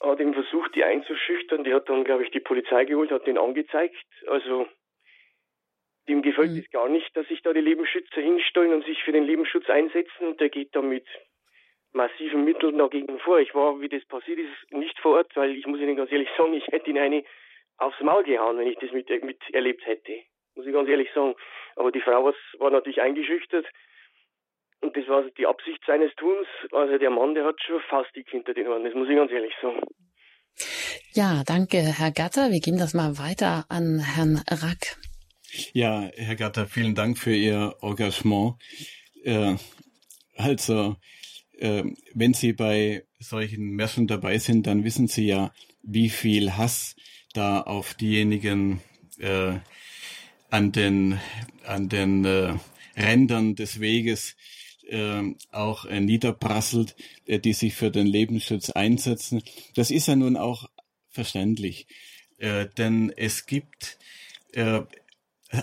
hat ihm versucht, die einzuschüchtern. Die hat dann, glaube ich, die Polizei geholt, hat den angezeigt. Also dem gefällt mhm. es gar nicht, dass sich da die Lebensschützer hinstellen und sich für den Lebensschutz einsetzen. Und der geht da mit massiven Mitteln dagegen vor. Ich war, wie das passiert ist, nicht vor Ort, weil ich muss Ihnen ganz ehrlich sagen, ich hätte ihn eine aufs Maul gehauen, wenn ich das mit, mit erlebt hätte. Muss ich ganz ehrlich sagen. Aber die Frau war natürlich eingeschüchtert. Und das war die Absicht seines Tuns. Also der Mann, der hat schon Faustdick hinter den Ohren, das muss ich ganz ehrlich sagen. Ja, danke, Herr Gatter. Wir geben das mal weiter an Herrn Rack. Ja, Herr Gatter, vielen Dank für Ihr Engagement. Äh, also, äh, wenn Sie bei solchen Märschen dabei sind, dann wissen Sie ja, wie viel Hass da auf diejenigen äh, an den, an den äh, Rändern des Weges äh, auch äh, niederprasselt, äh, die sich für den Lebensschutz einsetzen. Das ist ja nun auch verständlich, äh, denn es gibt äh,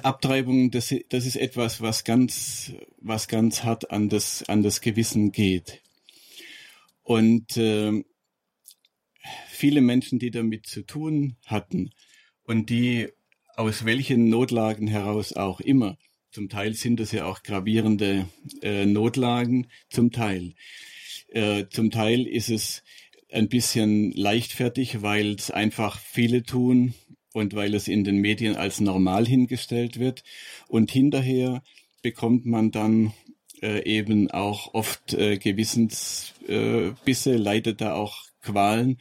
Abtreibungen, das, das ist etwas, was ganz, was ganz hart an das, an das Gewissen geht. Und äh, viele Menschen, die damit zu tun hatten und die aus welchen Notlagen heraus auch immer zum Teil sind es ja auch gravierende äh, Notlagen, zum Teil. Äh, zum Teil ist es ein bisschen leichtfertig, weil es einfach viele tun und weil es in den Medien als normal hingestellt wird. Und hinterher bekommt man dann äh, eben auch oft äh, Gewissensbisse, äh, leidet da auch Qualen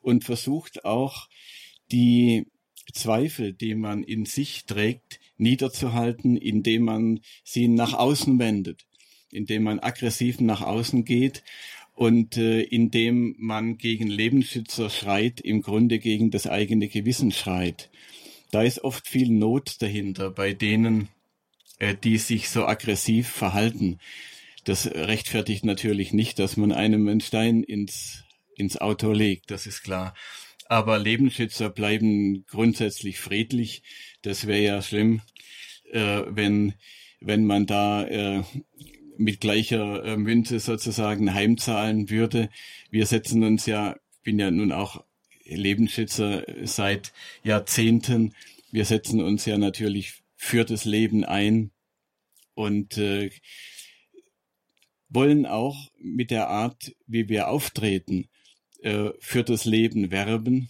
und versucht auch die Zweifel, die man in sich trägt, niederzuhalten, indem man sie nach außen wendet, indem man aggressiv nach außen geht und äh, indem man gegen Lebensschützer schreit, im Grunde gegen das eigene Gewissen schreit. Da ist oft viel Not dahinter bei denen, äh, die sich so aggressiv verhalten. Das rechtfertigt natürlich nicht, dass man einem einen Stein ins, ins Auto legt, das ist klar. Aber Lebensschützer bleiben grundsätzlich friedlich. Das wäre ja schlimm, äh, wenn, wenn man da äh, mit gleicher äh, Münze sozusagen heimzahlen würde. Wir setzen uns ja, ich bin ja nun auch Lebensschützer seit Jahrzehnten. Wir setzen uns ja natürlich für das Leben ein und äh, wollen auch mit der Art, wie wir auftreten, äh, für das Leben werben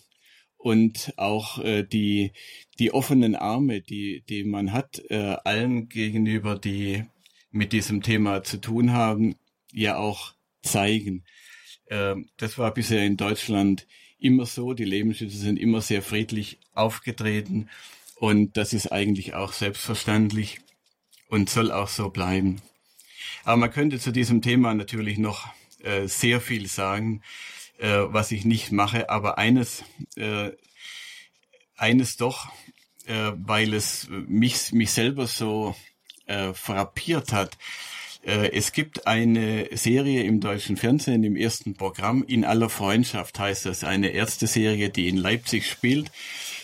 und auch äh, die die offenen Arme, die die man hat, äh, allen gegenüber, die mit diesem Thema zu tun haben, ja auch zeigen. Äh, das war bisher in Deutschland immer so. Die Lebensschützer sind immer sehr friedlich aufgetreten und das ist eigentlich auch selbstverständlich und soll auch so bleiben. Aber man könnte zu diesem Thema natürlich noch äh, sehr viel sagen, äh, was ich nicht mache, aber eines, äh, eines doch, äh, weil es mich, mich selber so äh, frappiert hat. Äh, es gibt eine Serie im deutschen Fernsehen im ersten Programm, In aller Freundschaft heißt das, eine Ärzteserie, die in Leipzig spielt.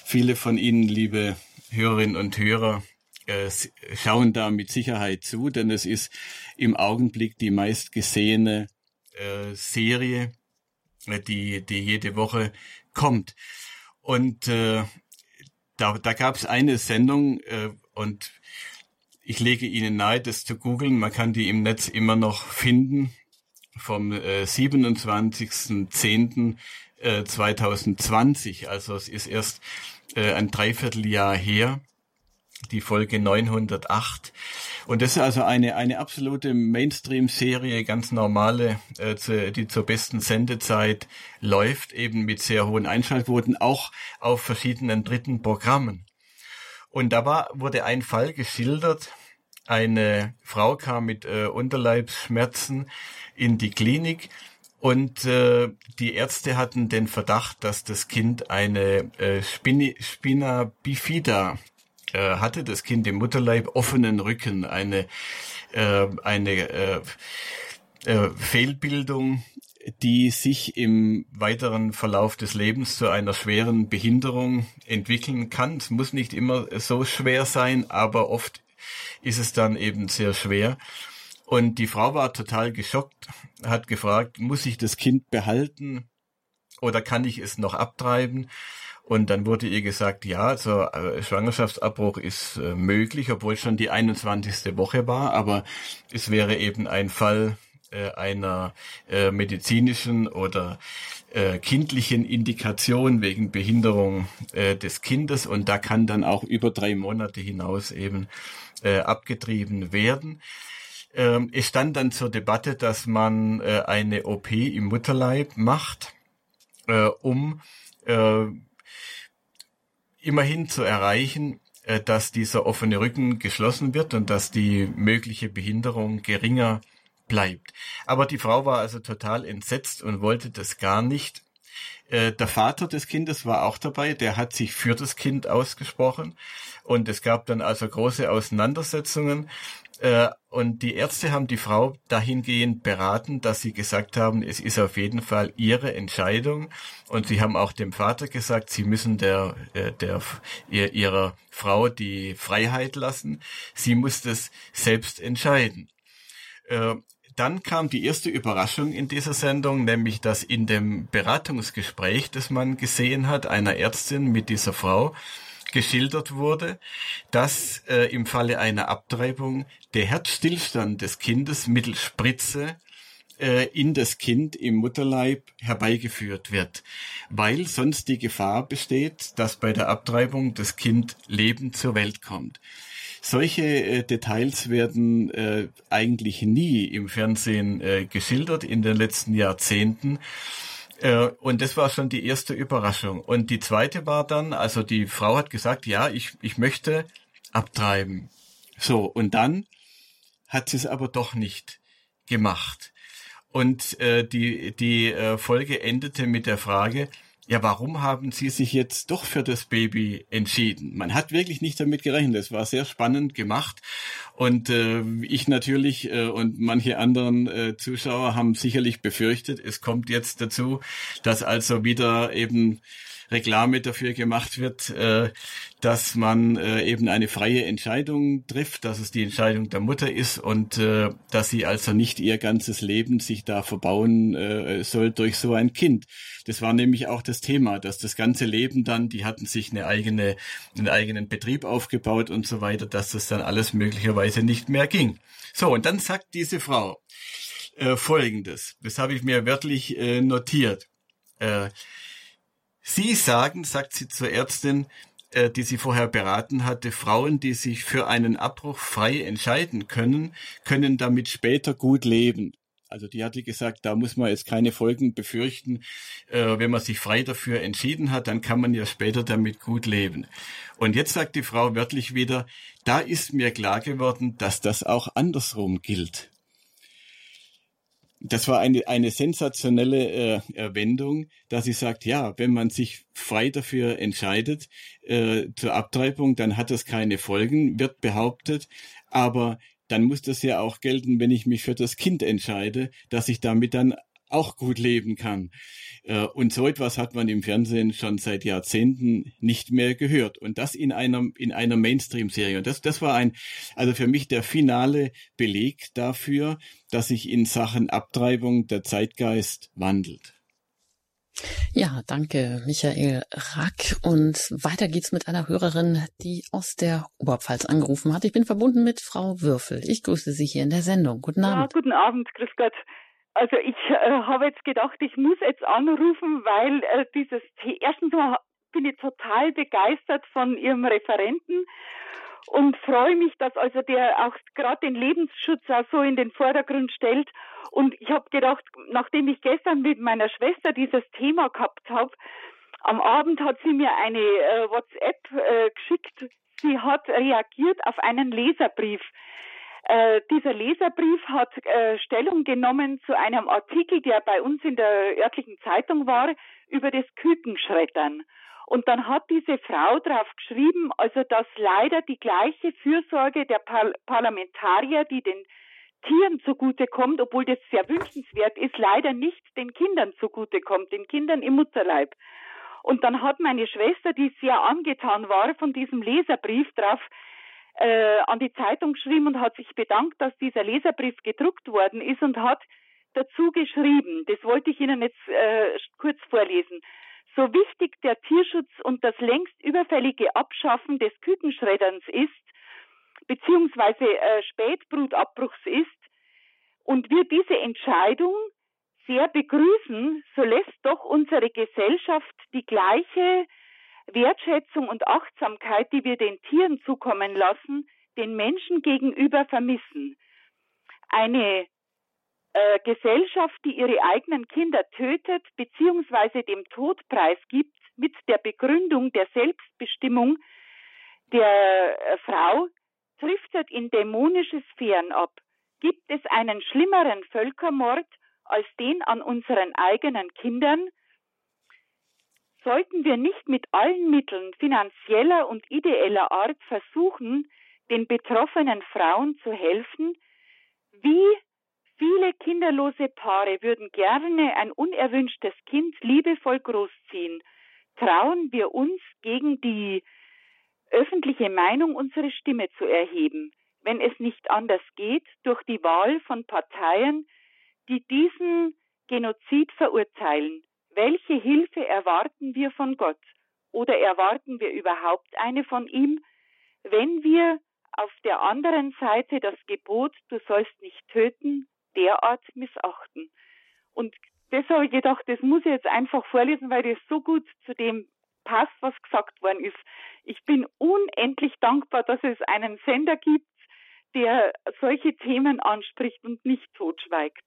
Viele von Ihnen, liebe Hörerinnen und Hörer, äh, schauen da mit Sicherheit zu, denn es ist im Augenblick die meistgesehene äh, Serie, äh, die, die jede Woche kommt. Und äh, da, da gab es eine Sendung äh, und ich lege Ihnen nahe, das zu googeln. Man kann die im Netz immer noch finden vom äh, 27.10.2020. Äh, also es ist erst äh, ein Dreivierteljahr her die Folge 908. Und das ist also eine, eine absolute Mainstream-Serie, ganz normale, äh, zu, die zur besten Sendezeit läuft, eben mit sehr hohen Einschaltquoten, auch auf verschiedenen dritten Programmen. Und da war, wurde ein Fall geschildert. Eine Frau kam mit äh, Unterleibsschmerzen in die Klinik und äh, die Ärzte hatten den Verdacht, dass das Kind eine äh, Spina bifida äh, hatte das Kind im Mutterleib offenen Rücken, eine, äh, eine äh, äh, Fehlbildung, die sich im weiteren Verlauf des Lebens zu einer schweren Behinderung entwickeln kann. Es muss nicht immer so schwer sein, aber oft ist es dann eben sehr schwer. Und die Frau war total geschockt, hat gefragt, muss ich das Kind behalten oder kann ich es noch abtreiben? Und dann wurde ihr gesagt, ja, also äh, Schwangerschaftsabbruch ist äh, möglich, obwohl schon die 21. Woche war, aber es wäre eben ein Fall äh, einer äh, medizinischen oder äh, kindlichen Indikation wegen Behinderung äh, des Kindes und da kann dann auch über drei Monate hinaus eben abgetrieben werden. Ähm, es stand dann zur Debatte, dass man eine OP im Mutterleib macht, um immerhin zu erreichen, äh, dass dieser offene Rücken geschlossen wird und dass die mögliche Behinderung geringer bleibt. Aber die Frau war also total entsetzt und wollte das gar nicht. Äh, der Vater des Kindes war auch dabei, der hat sich für das Kind ausgesprochen und es gab dann also große Auseinandersetzungen und die Ärzte haben die Frau dahingehend beraten, dass sie gesagt haben, es ist auf jeden Fall ihre Entscheidung. Und sie haben auch dem Vater gesagt, sie müssen der, äh, der, ihrer Frau die Freiheit lassen. Sie muss das selbst entscheiden. Äh, dann kam die erste Überraschung in dieser Sendung, nämlich dass in dem Beratungsgespräch, das man gesehen hat, einer Ärztin mit dieser Frau, geschildert wurde, dass äh, im Falle einer Abtreibung der Herzstillstand des Kindes mittels Spritze äh, in das Kind im Mutterleib herbeigeführt wird, weil sonst die Gefahr besteht, dass bei der Abtreibung das Kind lebend zur Welt kommt. Solche äh, Details werden äh, eigentlich nie im Fernsehen äh, geschildert in den letzten Jahrzehnten. Äh, und das war schon die erste Überraschung. Und die zweite war dann, also die Frau hat gesagt, ja, ich, ich möchte abtreiben. So, und dann hat sie es aber doch nicht gemacht. Und äh, die, die äh, Folge endete mit der Frage, ja, warum haben Sie sich jetzt doch für das Baby entschieden? Man hat wirklich nicht damit gerechnet. Es war sehr spannend gemacht. Und äh, ich natürlich äh, und manche anderen äh, Zuschauer haben sicherlich befürchtet, es kommt jetzt dazu, dass also wieder eben Reklame dafür gemacht wird, äh, dass man äh, eben eine freie Entscheidung trifft, dass es die Entscheidung der Mutter ist und äh, dass sie also nicht ihr ganzes Leben sich da verbauen soll durch so ein Kind. Das war nämlich auch das Thema, dass das ganze Leben dann, die hatten sich eine eigene, einen eigenen Betrieb aufgebaut und so weiter, dass das dann alles möglicherweise nicht mehr ging. So, und dann sagt diese Frau äh, Folgendes, das habe ich mir wörtlich äh, notiert. Äh, Sie sagen, sagt sie zur Ärztin, äh, die sie vorher beraten hatte, Frauen, die sich für einen Abbruch frei entscheiden können, können damit später gut leben. Also die hatte gesagt, da muss man jetzt keine Folgen befürchten. Äh, wenn man sich frei dafür entschieden hat, dann kann man ja später damit gut leben. Und jetzt sagt die Frau wörtlich wieder, da ist mir klar geworden, dass das auch andersrum gilt das war eine, eine sensationelle äh, Wendung, dass sie sagt, ja, wenn man sich frei dafür entscheidet äh, zur Abtreibung, dann hat das keine Folgen, wird behauptet, aber dann muss das ja auch gelten, wenn ich mich für das Kind entscheide, dass ich damit dann auch gut leben kann. Äh, und so etwas hat man im Fernsehen schon seit Jahrzehnten nicht mehr gehört. Und das in einer, in einer Mainstream-Serie. Und das, das war ein, also für mich der finale Beleg dafür, dass sich in Sachen Abtreibung der Zeitgeist wandelt. Ja, danke, Michael Rack. Und weiter geht's mit einer Hörerin, die aus der Oberpfalz angerufen hat. Ich bin verbunden mit Frau Würfel. Ich grüße Sie hier in der Sendung. Guten Abend. Ja, guten Abend, grüß Gott. Also ich äh, habe jetzt gedacht, ich muss jetzt anrufen, weil äh, dieses erstens mal bin ich total begeistert von Ihrem Referenten und freue mich, dass also der auch gerade den Lebensschutz auch so in den Vordergrund stellt. Und ich habe gedacht, nachdem ich gestern mit meiner Schwester dieses Thema gehabt habe, am Abend hat sie mir eine äh, WhatsApp äh, geschickt. Sie hat reagiert auf einen Leserbrief. Äh, dieser Leserbrief hat äh, Stellung genommen zu einem Artikel, der bei uns in der örtlichen Zeitung war, über das Kükenschreddern. Und dann hat diese Frau drauf geschrieben, also dass leider die gleiche Fürsorge der Par Parlamentarier, die den Tieren zugutekommt, obwohl das sehr wünschenswert ist, leider nicht den Kindern zugutekommt, den Kindern im Mutterleib. Und dann hat meine Schwester, die sehr angetan war von diesem Leserbrief, drauf äh, an die Zeitung geschrieben und hat sich bedankt, dass dieser Leserbrief gedruckt worden ist und hat dazu geschrieben, das wollte ich Ihnen jetzt äh, kurz vorlesen. So wichtig der Tierschutz und das längst überfällige Abschaffen des Kükenschredderns ist, beziehungsweise äh, Spätbrutabbruchs ist, und wir diese Entscheidung sehr begrüßen, so lässt doch unsere Gesellschaft die gleiche Wertschätzung und Achtsamkeit, die wir den Tieren zukommen lassen, den Menschen gegenüber vermissen. Eine äh, Gesellschaft, die ihre eigenen Kinder tötet bzw. dem Tod preisgibt mit der Begründung der Selbstbestimmung der äh, Frau, driftet in dämonische Sphären ab. Gibt es einen schlimmeren Völkermord als den an unseren eigenen Kindern? Sollten wir nicht mit allen Mitteln finanzieller und ideeller Art versuchen, den betroffenen Frauen zu helfen? Wie viele kinderlose Paare würden gerne ein unerwünschtes Kind liebevoll großziehen? Trauen wir uns gegen die öffentliche Meinung unsere Stimme zu erheben, wenn es nicht anders geht, durch die Wahl von Parteien, die diesen Genozid verurteilen. Welche Hilfe erwarten wir von Gott? Oder erwarten wir überhaupt eine von ihm, wenn wir auf der anderen Seite das Gebot, du sollst nicht töten, derart missachten. Und das habe ich gedacht, das muss ich jetzt einfach vorlesen, weil das so gut zu dem passt, was gesagt worden ist. Ich bin unendlich dankbar, dass es einen Sender gibt, der solche Themen anspricht und nicht totschweigt.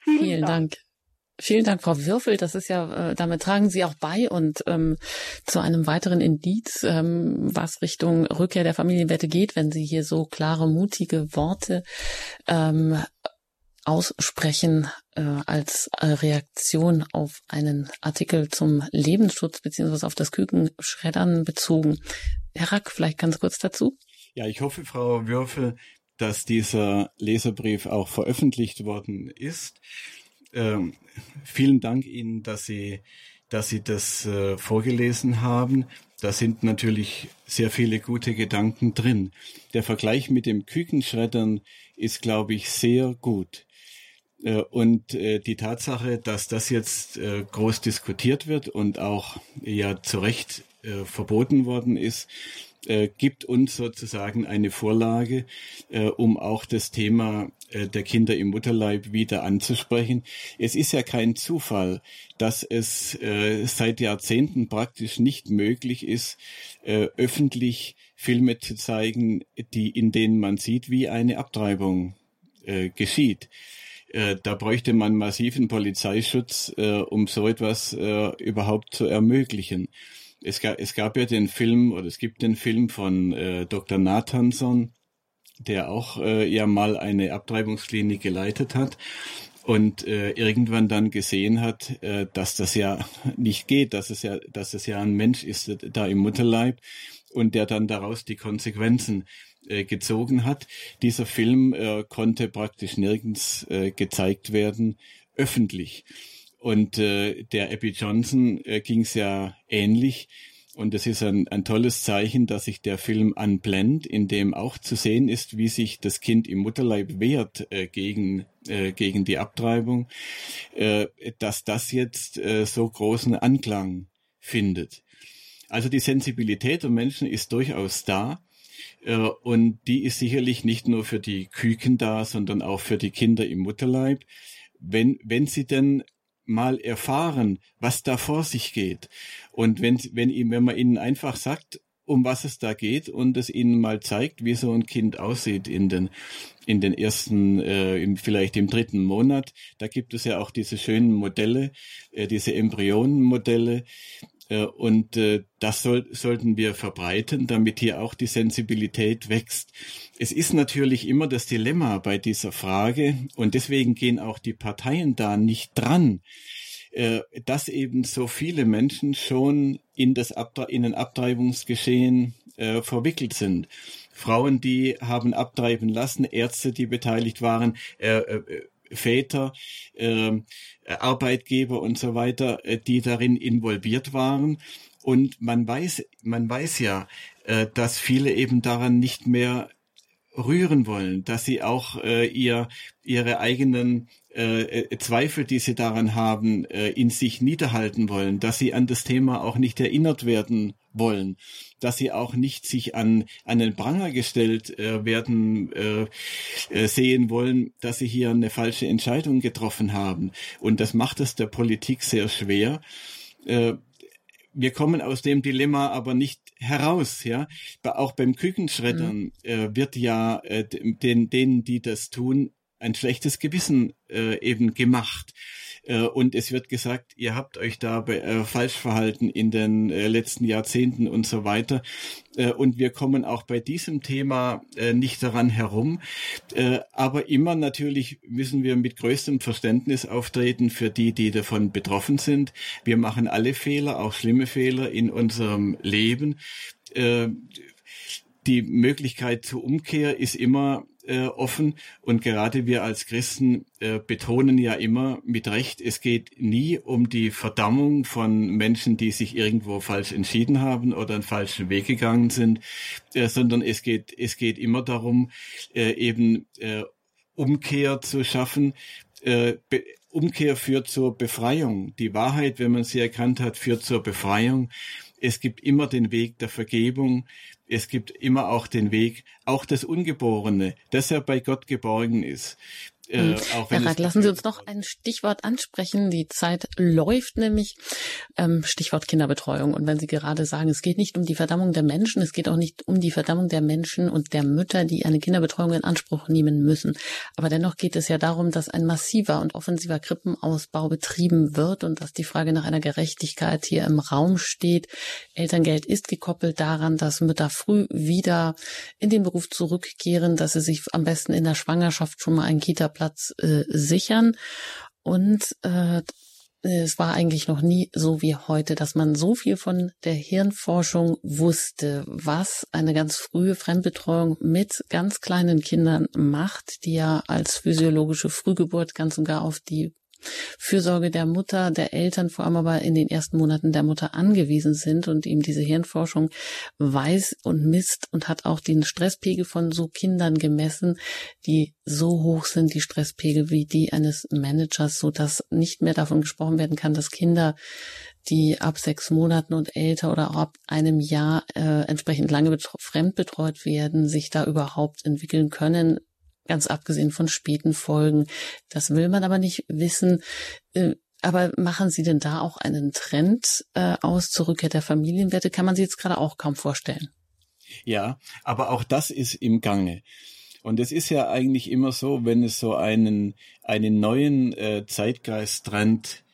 Vielen, Vielen Dank. Dank. Vielen Dank, Frau Würfel. Das ist ja, äh, damit tragen Sie auch bei und ähm, zu einem weiteren Indiz, ähm, was Richtung Rückkehr der Familienwerte geht, wenn Sie hier so klare, mutige Worte ähm, aussprechen äh, als äh, Reaktion auf einen Artikel zum Lebensschutz beziehungsweise auf das Kükenschreddern bezogen. Herr Rack, vielleicht ganz kurz dazu. Ja, ich hoffe, Frau Würfel, dass dieser Leserbrief auch veröffentlicht worden ist. Ähm, vielen Dank Ihnen, dass Sie, dass Sie das äh, vorgelesen haben. Da sind natürlich sehr viele gute Gedanken drin. Der Vergleich mit dem Kükenschreddern ist, glaube ich, sehr gut. Äh, und äh, die Tatsache, dass das jetzt äh, groß diskutiert wird und auch ja zu Recht verboten worden ist, gibt uns sozusagen eine Vorlage, um auch das Thema der Kinder im Mutterleib wieder anzusprechen. Es ist ja kein Zufall, dass es seit Jahrzehnten praktisch nicht möglich ist, öffentlich Filme zu zeigen, die in denen man sieht, wie eine Abtreibung geschieht. Äh, da bräuchte man massiven Polizeischutz, äh, um so etwas äh, überhaupt zu ermöglichen. Es gab, es gab ja den Film, oder es gibt den Film von äh, Dr. Nathanson, der auch äh, ja mal eine Abtreibungsklinik geleitet hat und äh, irgendwann dann gesehen hat, äh, dass das ja nicht geht, dass es ja, dass es ja ein Mensch ist da im Mutterleib und der dann daraus die Konsequenzen äh, gezogen hat. Dieser Film äh, konnte praktisch nirgends äh, gezeigt werden, öffentlich. Und äh, der Abby Johnson äh, ging es ja ähnlich. Und es ist ein, ein tolles Zeichen, dass sich der Film anblendet, in dem auch zu sehen ist, wie sich das Kind im Mutterleib wehrt äh, gegen, äh, gegen die Abtreibung, äh, dass das jetzt äh, so großen Anklang findet. Also die Sensibilität der Menschen ist durchaus da. Äh, und die ist sicherlich nicht nur für die Küken da, sondern auch für die Kinder im Mutterleib. Wenn, wenn sie denn mal erfahren, was da vor sich geht. Und wenn, wenn, wenn man ihnen einfach sagt, um was es da geht und es ihnen mal zeigt, wie so ein Kind aussieht in den in den ersten, äh, im, vielleicht im dritten Monat. Da gibt es ja auch diese schönen Modelle, äh, diese Embryonenmodelle, äh, und äh, das soll, sollten wir verbreiten, damit hier auch die Sensibilität wächst. Es ist natürlich immer das Dilemma bei dieser Frage und deswegen gehen auch die Parteien da nicht dran, äh, dass eben so viele Menschen schon in das Abtre in ein Abtreibungsgeschehen äh, verwickelt sind. Frauen, die haben abtreiben lassen, Ärzte, die beteiligt waren, äh, äh, Väter, äh, Arbeitgeber und so weiter, äh, die darin involviert waren. Und man weiß, man weiß ja, äh, dass viele eben daran nicht mehr rühren wollen, dass sie auch äh, ihr ihre eigenen äh, äh, Zweifel, die sie daran haben, äh, in sich niederhalten wollen, dass sie an das Thema auch nicht erinnert werden wollen, dass sie auch nicht sich an, an den Pranger gestellt äh, werden äh, äh, sehen wollen, dass sie hier eine falsche Entscheidung getroffen haben. Und das macht es der Politik sehr schwer. Äh, wir kommen aus dem Dilemma aber nicht heraus, ja. Auch beim Kükenschreddern mhm. äh, wird ja äh, den, denen, die das tun, ein schlechtes Gewissen äh, eben gemacht. Äh, und es wird gesagt, ihr habt euch da äh, falsch verhalten in den äh, letzten Jahrzehnten und so weiter. Äh, und wir kommen auch bei diesem Thema äh, nicht daran herum. Äh, aber immer natürlich müssen wir mit größtem Verständnis auftreten für die, die davon betroffen sind. Wir machen alle Fehler, auch schlimme Fehler in unserem Leben. Die Möglichkeit zur Umkehr ist immer äh, offen. Und gerade wir als Christen äh, betonen ja immer mit Recht, es geht nie um die Verdammung von Menschen, die sich irgendwo falsch entschieden haben oder einen falschen Weg gegangen sind, äh, sondern es geht, es geht immer darum, äh, eben äh, Umkehr zu schaffen. Äh, Umkehr führt zur Befreiung. Die Wahrheit, wenn man sie erkannt hat, führt zur Befreiung. Es gibt immer den Weg der Vergebung es gibt immer auch den Weg, auch das Ungeborene, das ja bei Gott geborgen ist, Äh, hm. Herr Rack, lassen Sie uns noch ein Stichwort ansprechen. Die Zeit läuft nämlich. Ähm, Stichwort Kinderbetreuung. Und wenn Sie gerade sagen, es geht nicht um die Verdammung der Menschen, es geht auch nicht um die Verdammung der Menschen und der Mütter, die eine Kinderbetreuung in Anspruch nehmen müssen. Aber dennoch geht es ja darum, dass ein massiver und offensiver Krippenausbau betrieben wird und dass die Frage nach einer Gerechtigkeit hier im Raum steht. Elterngeld ist gekoppelt daran, dass Mütter früh wieder in den Beruf zurückkehren, dass sie sich am besten in der Schwangerschaft schon mal einen Kita Platz äh, sichern. Und äh, es war eigentlich noch nie so wie heute, dass man so viel von der Hirnforschung wusste, was eine ganz frühe Fremdbetreuung mit ganz kleinen Kindern macht, die ja als physiologische Frühgeburt ganz und gar auf die Fürsorge der Mutter, der Eltern, vor allem aber in den ersten Monaten der Mutter angewiesen sind und eben diese Hirnforschung weiß und misst und hat auch den Stresspegel von so Kindern gemessen, die so hoch sind, die Stresspegel wie die eines Managers, so dass nicht mehr davon gesprochen werden kann, dass Kinder die ab sechs Monaten und älter oder ab einem Jahr äh, entsprechend lange fremdbetreut werden, sich da überhaupt entwickeln können, ganz abgesehen von späten Folgen. Das will man aber nicht wissen. Äh, aber machen Sie denn da auch einen Trend äh, aus zur Rückkehr der Familienwerte? Kann man sich jetzt gerade auch kaum vorstellen. Ja, aber auch das ist im Gange. Und es ist ja eigentlich immer so, wenn es so einen, einen neuen äh, Zeitgeisttrend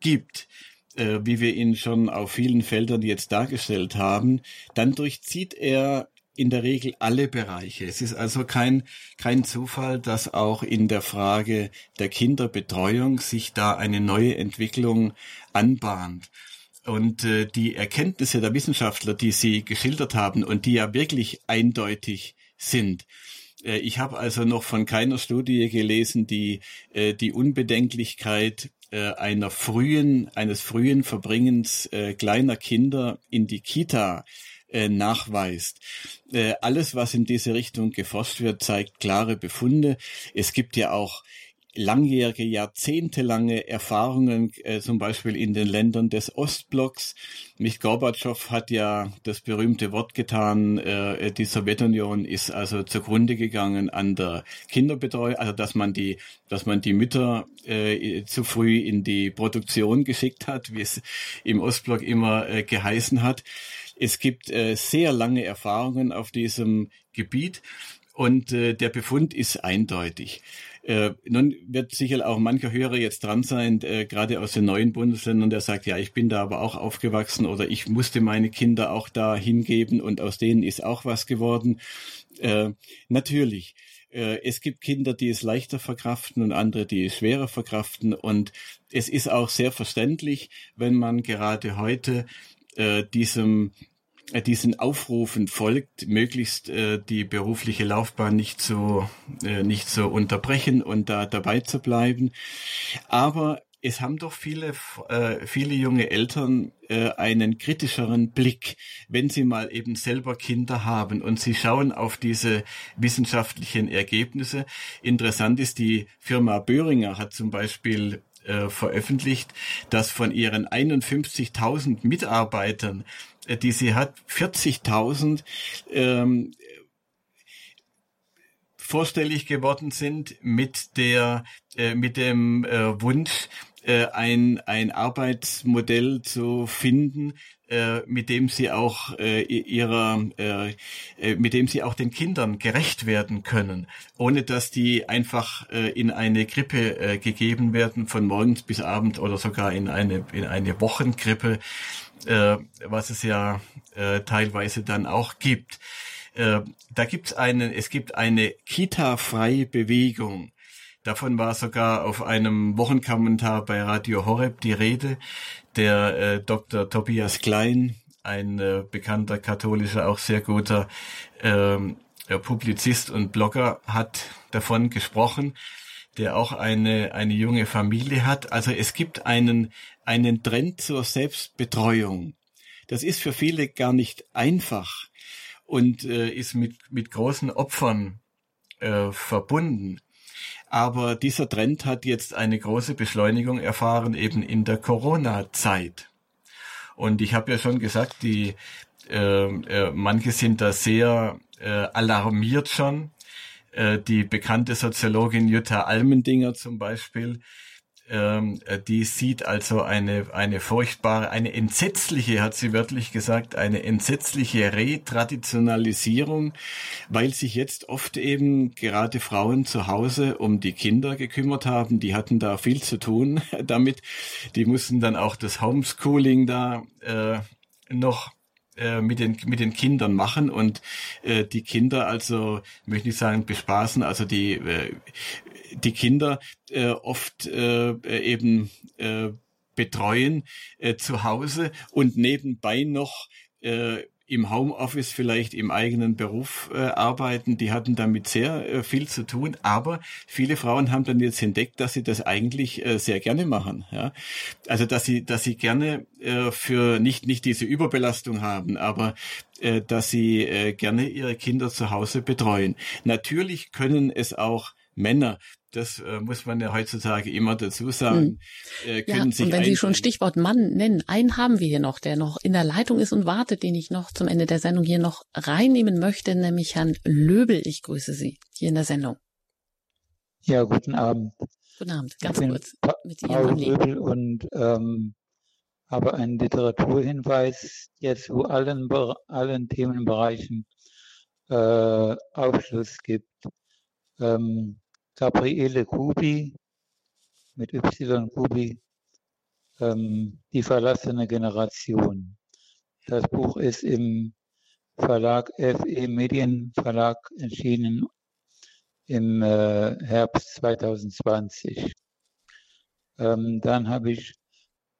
gibt, äh, wie wir ihn schon auf vielen Feldern jetzt dargestellt haben, dann durchzieht er in der Regel alle Bereiche. Es ist also kein, kein Zufall, dass auch in der Frage der Kinderbetreuung sich da eine neue Entwicklung anbahnt. Und äh, die Erkenntnisse der Wissenschaftler, die Sie geschildert haben und die ja wirklich eindeutig sind, äh, ich habe also noch von keiner Studie gelesen, die äh, die Unbedenklichkeit äh, einer frühen, eines frühen Verbringens kleiner Kinder in die Kita äh, nachweist. Äh, alles, was in diese Richtung geforscht wird, zeigt klare Befunde. Es gibt ja auch langjährige, jahrzehntelange Erfahrungen, äh, zum Beispiel in den Ländern des Ostblocks. Mich Gorbatschow hat ja das berühmte Wort getan, die Sowjetunion ist also zugrunde gegangen an der Kinderbetreuung, also dass man die, dass man die Mütter zu früh in die Produktion geschickt hat, wie es im Ostblock immer geheißen hat. Es gibt äh, sehr lange Erfahrungen auf diesem Gebiet und äh, der Befund ist eindeutig. Äh, nun wird sicher auch mancher Hörer jetzt dran sein, äh, gerade aus den neuen Bundesländern, der sagt, ja, ich bin da aber auch aufgewachsen oder ich musste meine Kinder auch da hingeben und aus denen ist auch was geworden. Äh, natürlich. Äh, es gibt Kinder, die es leichter verkraften und andere, die es schwerer verkraften. Und es ist auch sehr verständlich, wenn man gerade heute äh, diesem äh, diesen Aufrufen folgt, möglichst äh, die berufliche Laufbahn nicht so äh, nicht so unterbrechen und da dabei zu bleiben. Aber es haben doch viele äh, viele junge Eltern äh, einen kritischeren Blick, wenn sie mal eben selber Kinder haben und sie schauen auf diese wissenschaftlichen Ergebnisse. Interessant ist, die Firma Böhringer hat zum Beispiel äh, veröffentlicht, dass von ihren 51.000 Mitarbeitern, äh, die sie hat, 40.000 ähm, vorstellig geworden sind mit der äh, mit dem äh, Wunsch äh, ein ein Arbeitsmodell zu finden, äh, mit dem sie auch äh, ihrer, äh, äh, mit dem sie auch den Kindern gerecht werden können, ohne dass die einfach äh, in eine Grippe äh, gegeben werden von morgens bis abend oder sogar in eine in eine Wochengrippe, äh, was es ja äh, teilweise dann auch gibt. Äh, da gibt's einen, es gibt eine Kita-freie Bewegung. Davon war sogar auf einem Wochenkommentar bei Radio Horeb die Rede der äh, Dr. Tobias Klein, ein äh, bekannter katholischer, auch sehr guter ähm, äh, Publizist und Blogger, hat davon gesprochen, der auch eine, eine junge Familie hat. Also es gibt einen, einen Trend zur Selbstbetreuung. Das ist für viele gar nicht einfach und äh, ist mit, mit großen Opfern äh, verbunden. Aber dieser Trend hat jetzt eine große Beschleunigung erfahren, eben in der Corona-Zeit. Und ich habe ja schon gesagt, die äh, äh, manche sind da sehr äh, alarmiert schon, äh, die bekannte Soziologin Jutta Almendinger zum Beispiel, ähm, äh, die sieht also eine, eine furchtbare, eine entsetzliche, hat sie wörtlich gesagt, eine entsetzliche Retraditionalisierung, weil sich jetzt oft eben gerade Frauen zu Hause um die Kinder gekümmert haben. Die hatten da viel zu tun damit. Die mussten dann auch das Homeschooling da äh, noch äh, mit den mit den Kindern machen und äh, die Kinder also möchte ich sagen bespaßen also die äh, die Kinder äh, oft äh, eben äh, betreuen äh, zu Hause und nebenbei noch äh, im Homeoffice vielleicht im eigenen Beruf äh, arbeiten, die hatten damit sehr äh, viel zu tun, aber viele Frauen haben dann jetzt entdeckt, dass sie das eigentlich äh, sehr gerne machen. Ja? Also dass sie, dass sie gerne äh, für nicht nicht diese Überbelastung haben, aber äh, dass sie äh, gerne ihre Kinder zu Hause betreuen. Natürlich können es auch Männer, das äh, muss man ja heutzutage immer dazu sagen. Hm. Äh, können ja, sich und wenn Sie schon Stichwort Mann nennen, einen haben wir hier noch, der noch in der Leitung ist und wartet, den ich noch zum Ende der Sendung hier noch reinnehmen möchte, nämlich Herrn Löbel. Ich grüße Sie hier in der Sendung. Ja, guten Abend. Guten Abend, ganz kurz. Pa mit Paul Löbel und ähm, habe einen Literaturhinweis, der zu allen, allen Themenbereichen äh, Aufschluss gibt. Ähm, Gabriele Kubi mit Y Kubi, ähm, Die verlassene Generation. Das Buch ist im Verlag FE Medienverlag erschienen im äh, Herbst 2020. Ähm, dann habe ich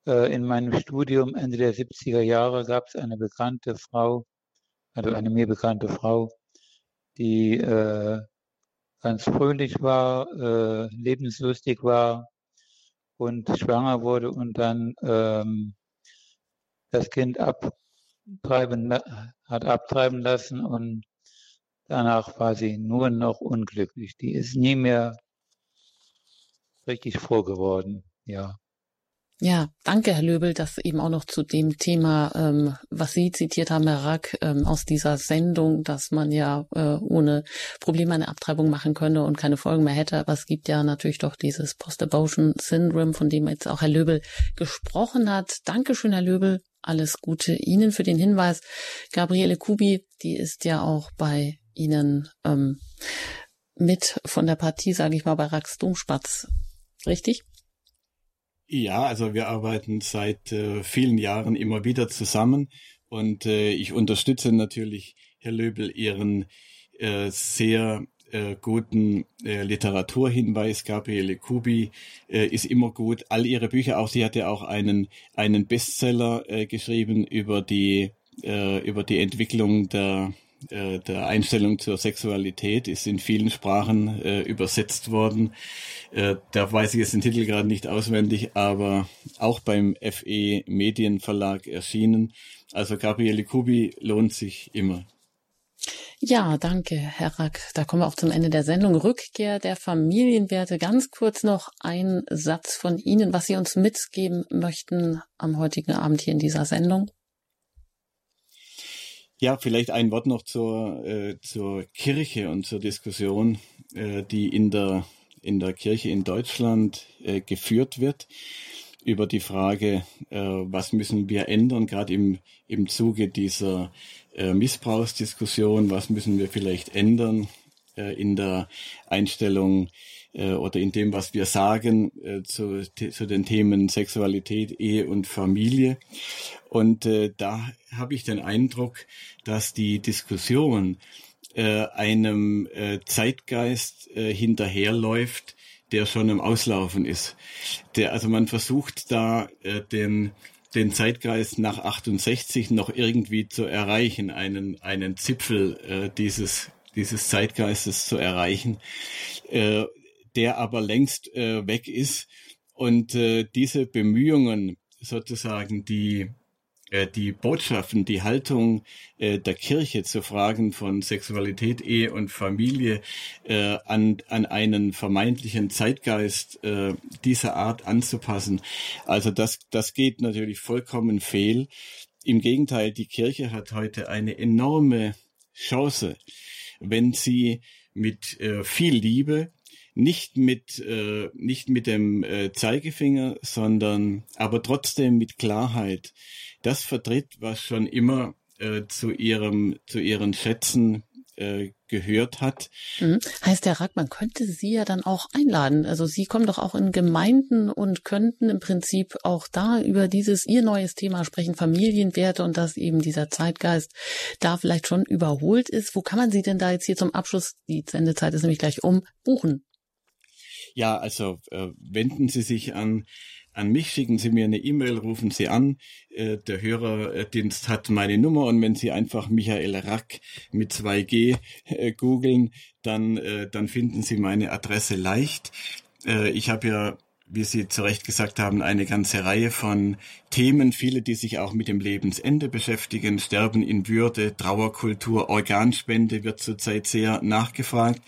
äh, in meinem Studium Ende der 70er Jahre gab es eine bekannte Frau, also eine mir bekannte Frau, die äh, ganz fröhlich war, äh, lebenslustig war und schwanger wurde und dann ähm, das Kind abtreiben, hat abtreiben lassen und danach war sie nur noch unglücklich. Die ist nie mehr richtig froh geworden, ja. Ja, danke, Herr Löbel, dass eben auch noch zu dem Thema, ähm, was Sie zitiert haben, Herr Rack, ähm, aus dieser Sendung, dass man ja äh, ohne Probleme eine Abtreibung machen könne und keine Folgen mehr hätte. Aber es gibt ja natürlich doch dieses Post-Abortion Syndrome, von dem jetzt auch Herr Löbel gesprochen hat. Dankeschön, Herr Löbel. Alles Gute Ihnen für den Hinweis. Gabriele Kubi, die ist ja auch bei Ihnen ähm, mit von der Partie, sage ich mal, bei Rax Domspatz. Richtig? Ja, also wir arbeiten seit äh, vielen Jahren immer wieder zusammen und äh, ich unterstütze natürlich, Herr Löbel, Ihren äh, sehr äh, guten äh, Literaturhinweis. Gabriele Kubi äh, ist immer gut. All ihre Bücher, auch sie hatte auch einen, einen Bestseller äh, geschrieben über die, äh, über die Entwicklung der äh, der Einstellung zur Sexualität ist in vielen Sprachen äh, übersetzt worden. Äh, da weiß ich jetzt den Titel gerade nicht auswendig, aber auch beim FE Medienverlag erschienen. Also Gabriele Kubi lohnt sich immer. Ja, danke, Herr Rack. Da kommen wir auch zum Ende der Sendung. Rückkehr der Familienwerte. Ganz kurz noch ein Satz von Ihnen, was Sie uns mitgeben möchten am heutigen Abend hier in dieser Sendung. Ja, vielleicht ein Wort noch zur, äh, zur Kirche und zur Diskussion, äh, die in der, in der Kirche in Deutschland äh, geführt wird. Über die Frage, äh, was müssen wir ändern, gerade im, im Zuge dieser äh, Missbrauchsdiskussion, was müssen wir vielleicht ändern äh, in der Einstellung oder in dem, was wir sagen äh, zu, zu den Themen Sexualität, Ehe und Familie. Und äh, da habe ich den Eindruck, dass die Diskussion äh, einem äh, Zeitgeist äh, hinterherläuft, der schon im Auslaufen ist. Der, also man versucht da äh, den den Zeitgeist nach 68 noch irgendwie zu erreichen, einen einen Zipfel äh, dieses dieses Zeitgeistes zu erreichen. Äh, der aber längst äh, weg ist. Und äh, diese Bemühungen, sozusagen die äh, die Botschaften, die Haltung äh, der Kirche zu Fragen von Sexualität, Ehe und Familie äh, an, an einen vermeintlichen Zeitgeist äh, dieser Art anzupassen. Also das, das geht natürlich vollkommen fehl. Im Gegenteil, die Kirche hat heute eine enorme Chance, wenn sie mit äh, viel Liebe, nicht mit äh, nicht mit dem äh, Zeigefinger, sondern aber trotzdem mit Klarheit. Das vertritt, was schon immer äh, zu ihrem zu ihren Schätzen äh, gehört hat. Mhm. Heißt der Rack, man könnte Sie ja dann auch einladen. Also Sie kommen doch auch in Gemeinden und könnten im Prinzip auch da über dieses Ihr neues Thema sprechen, Familienwerte und dass eben dieser Zeitgeist da vielleicht schon überholt ist. Wo kann man Sie denn da jetzt hier zum Abschluss, die Sendezeit ist nämlich gleich um, buchen? Ja, also äh, wenden Sie sich an an mich, schicken Sie mir eine E-Mail, rufen Sie an. Äh, der Hörerdienst hat meine Nummer und wenn Sie einfach Michael Rack mit 2G äh, googeln, dann, äh, dann finden Sie meine Adresse leicht. Äh, ich habe ja wie Sie zu Recht gesagt haben, eine ganze Reihe von Themen, viele, die sich auch mit dem Lebensende beschäftigen. Sterben in Würde, Trauerkultur, Organspende wird zurzeit sehr nachgefragt.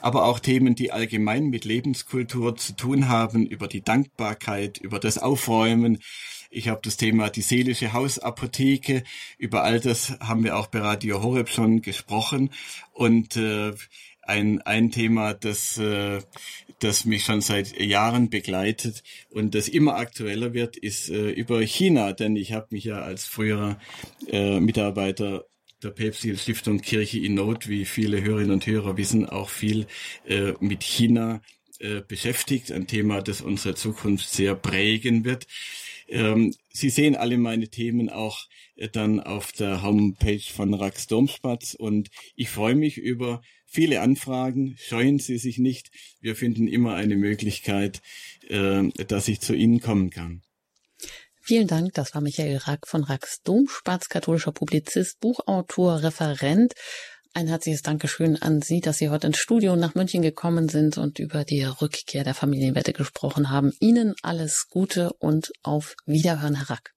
Aber auch Themen, die allgemein mit Lebenskultur zu tun haben, über die Dankbarkeit, über das Aufräumen. Ich habe das Thema die seelische Hausapotheke. Über all das haben wir auch bei Radio Horeb schon gesprochen. Und äh, ein, ein Thema, das, äh, das mich schon seit Jahren begleitet. Und das immer aktueller wird, ist äh, über China, denn ich habe mich ja als früherer äh, Mitarbeiter der Päpstlichen Stiftung Kirche in Not, wie viele Hörerinnen und Hörer wissen, auch viel äh, mit China äh, beschäftigt, ein Thema, das unsere Zukunft sehr prägen wird. Ähm, Sie sehen alle meine Themen auch äh, dann auf der Homepage von Rax Domspatz und ich freue mich über viele Anfragen. Scheuen Sie sich nicht. Wir finden immer eine Möglichkeit, äh, dass ich zu Ihnen kommen kann. Vielen Dank. Das war Michael Rack von Racks Domspatz, katholischer Publizist, Buchautor, Referent. Ein herzliches Dankeschön an Sie, dass Sie heute ins Studio nach München gekommen sind und über die Rückkehr der Familienwette gesprochen haben. Ihnen alles Gute und auf Wiederhören, Herr Rack.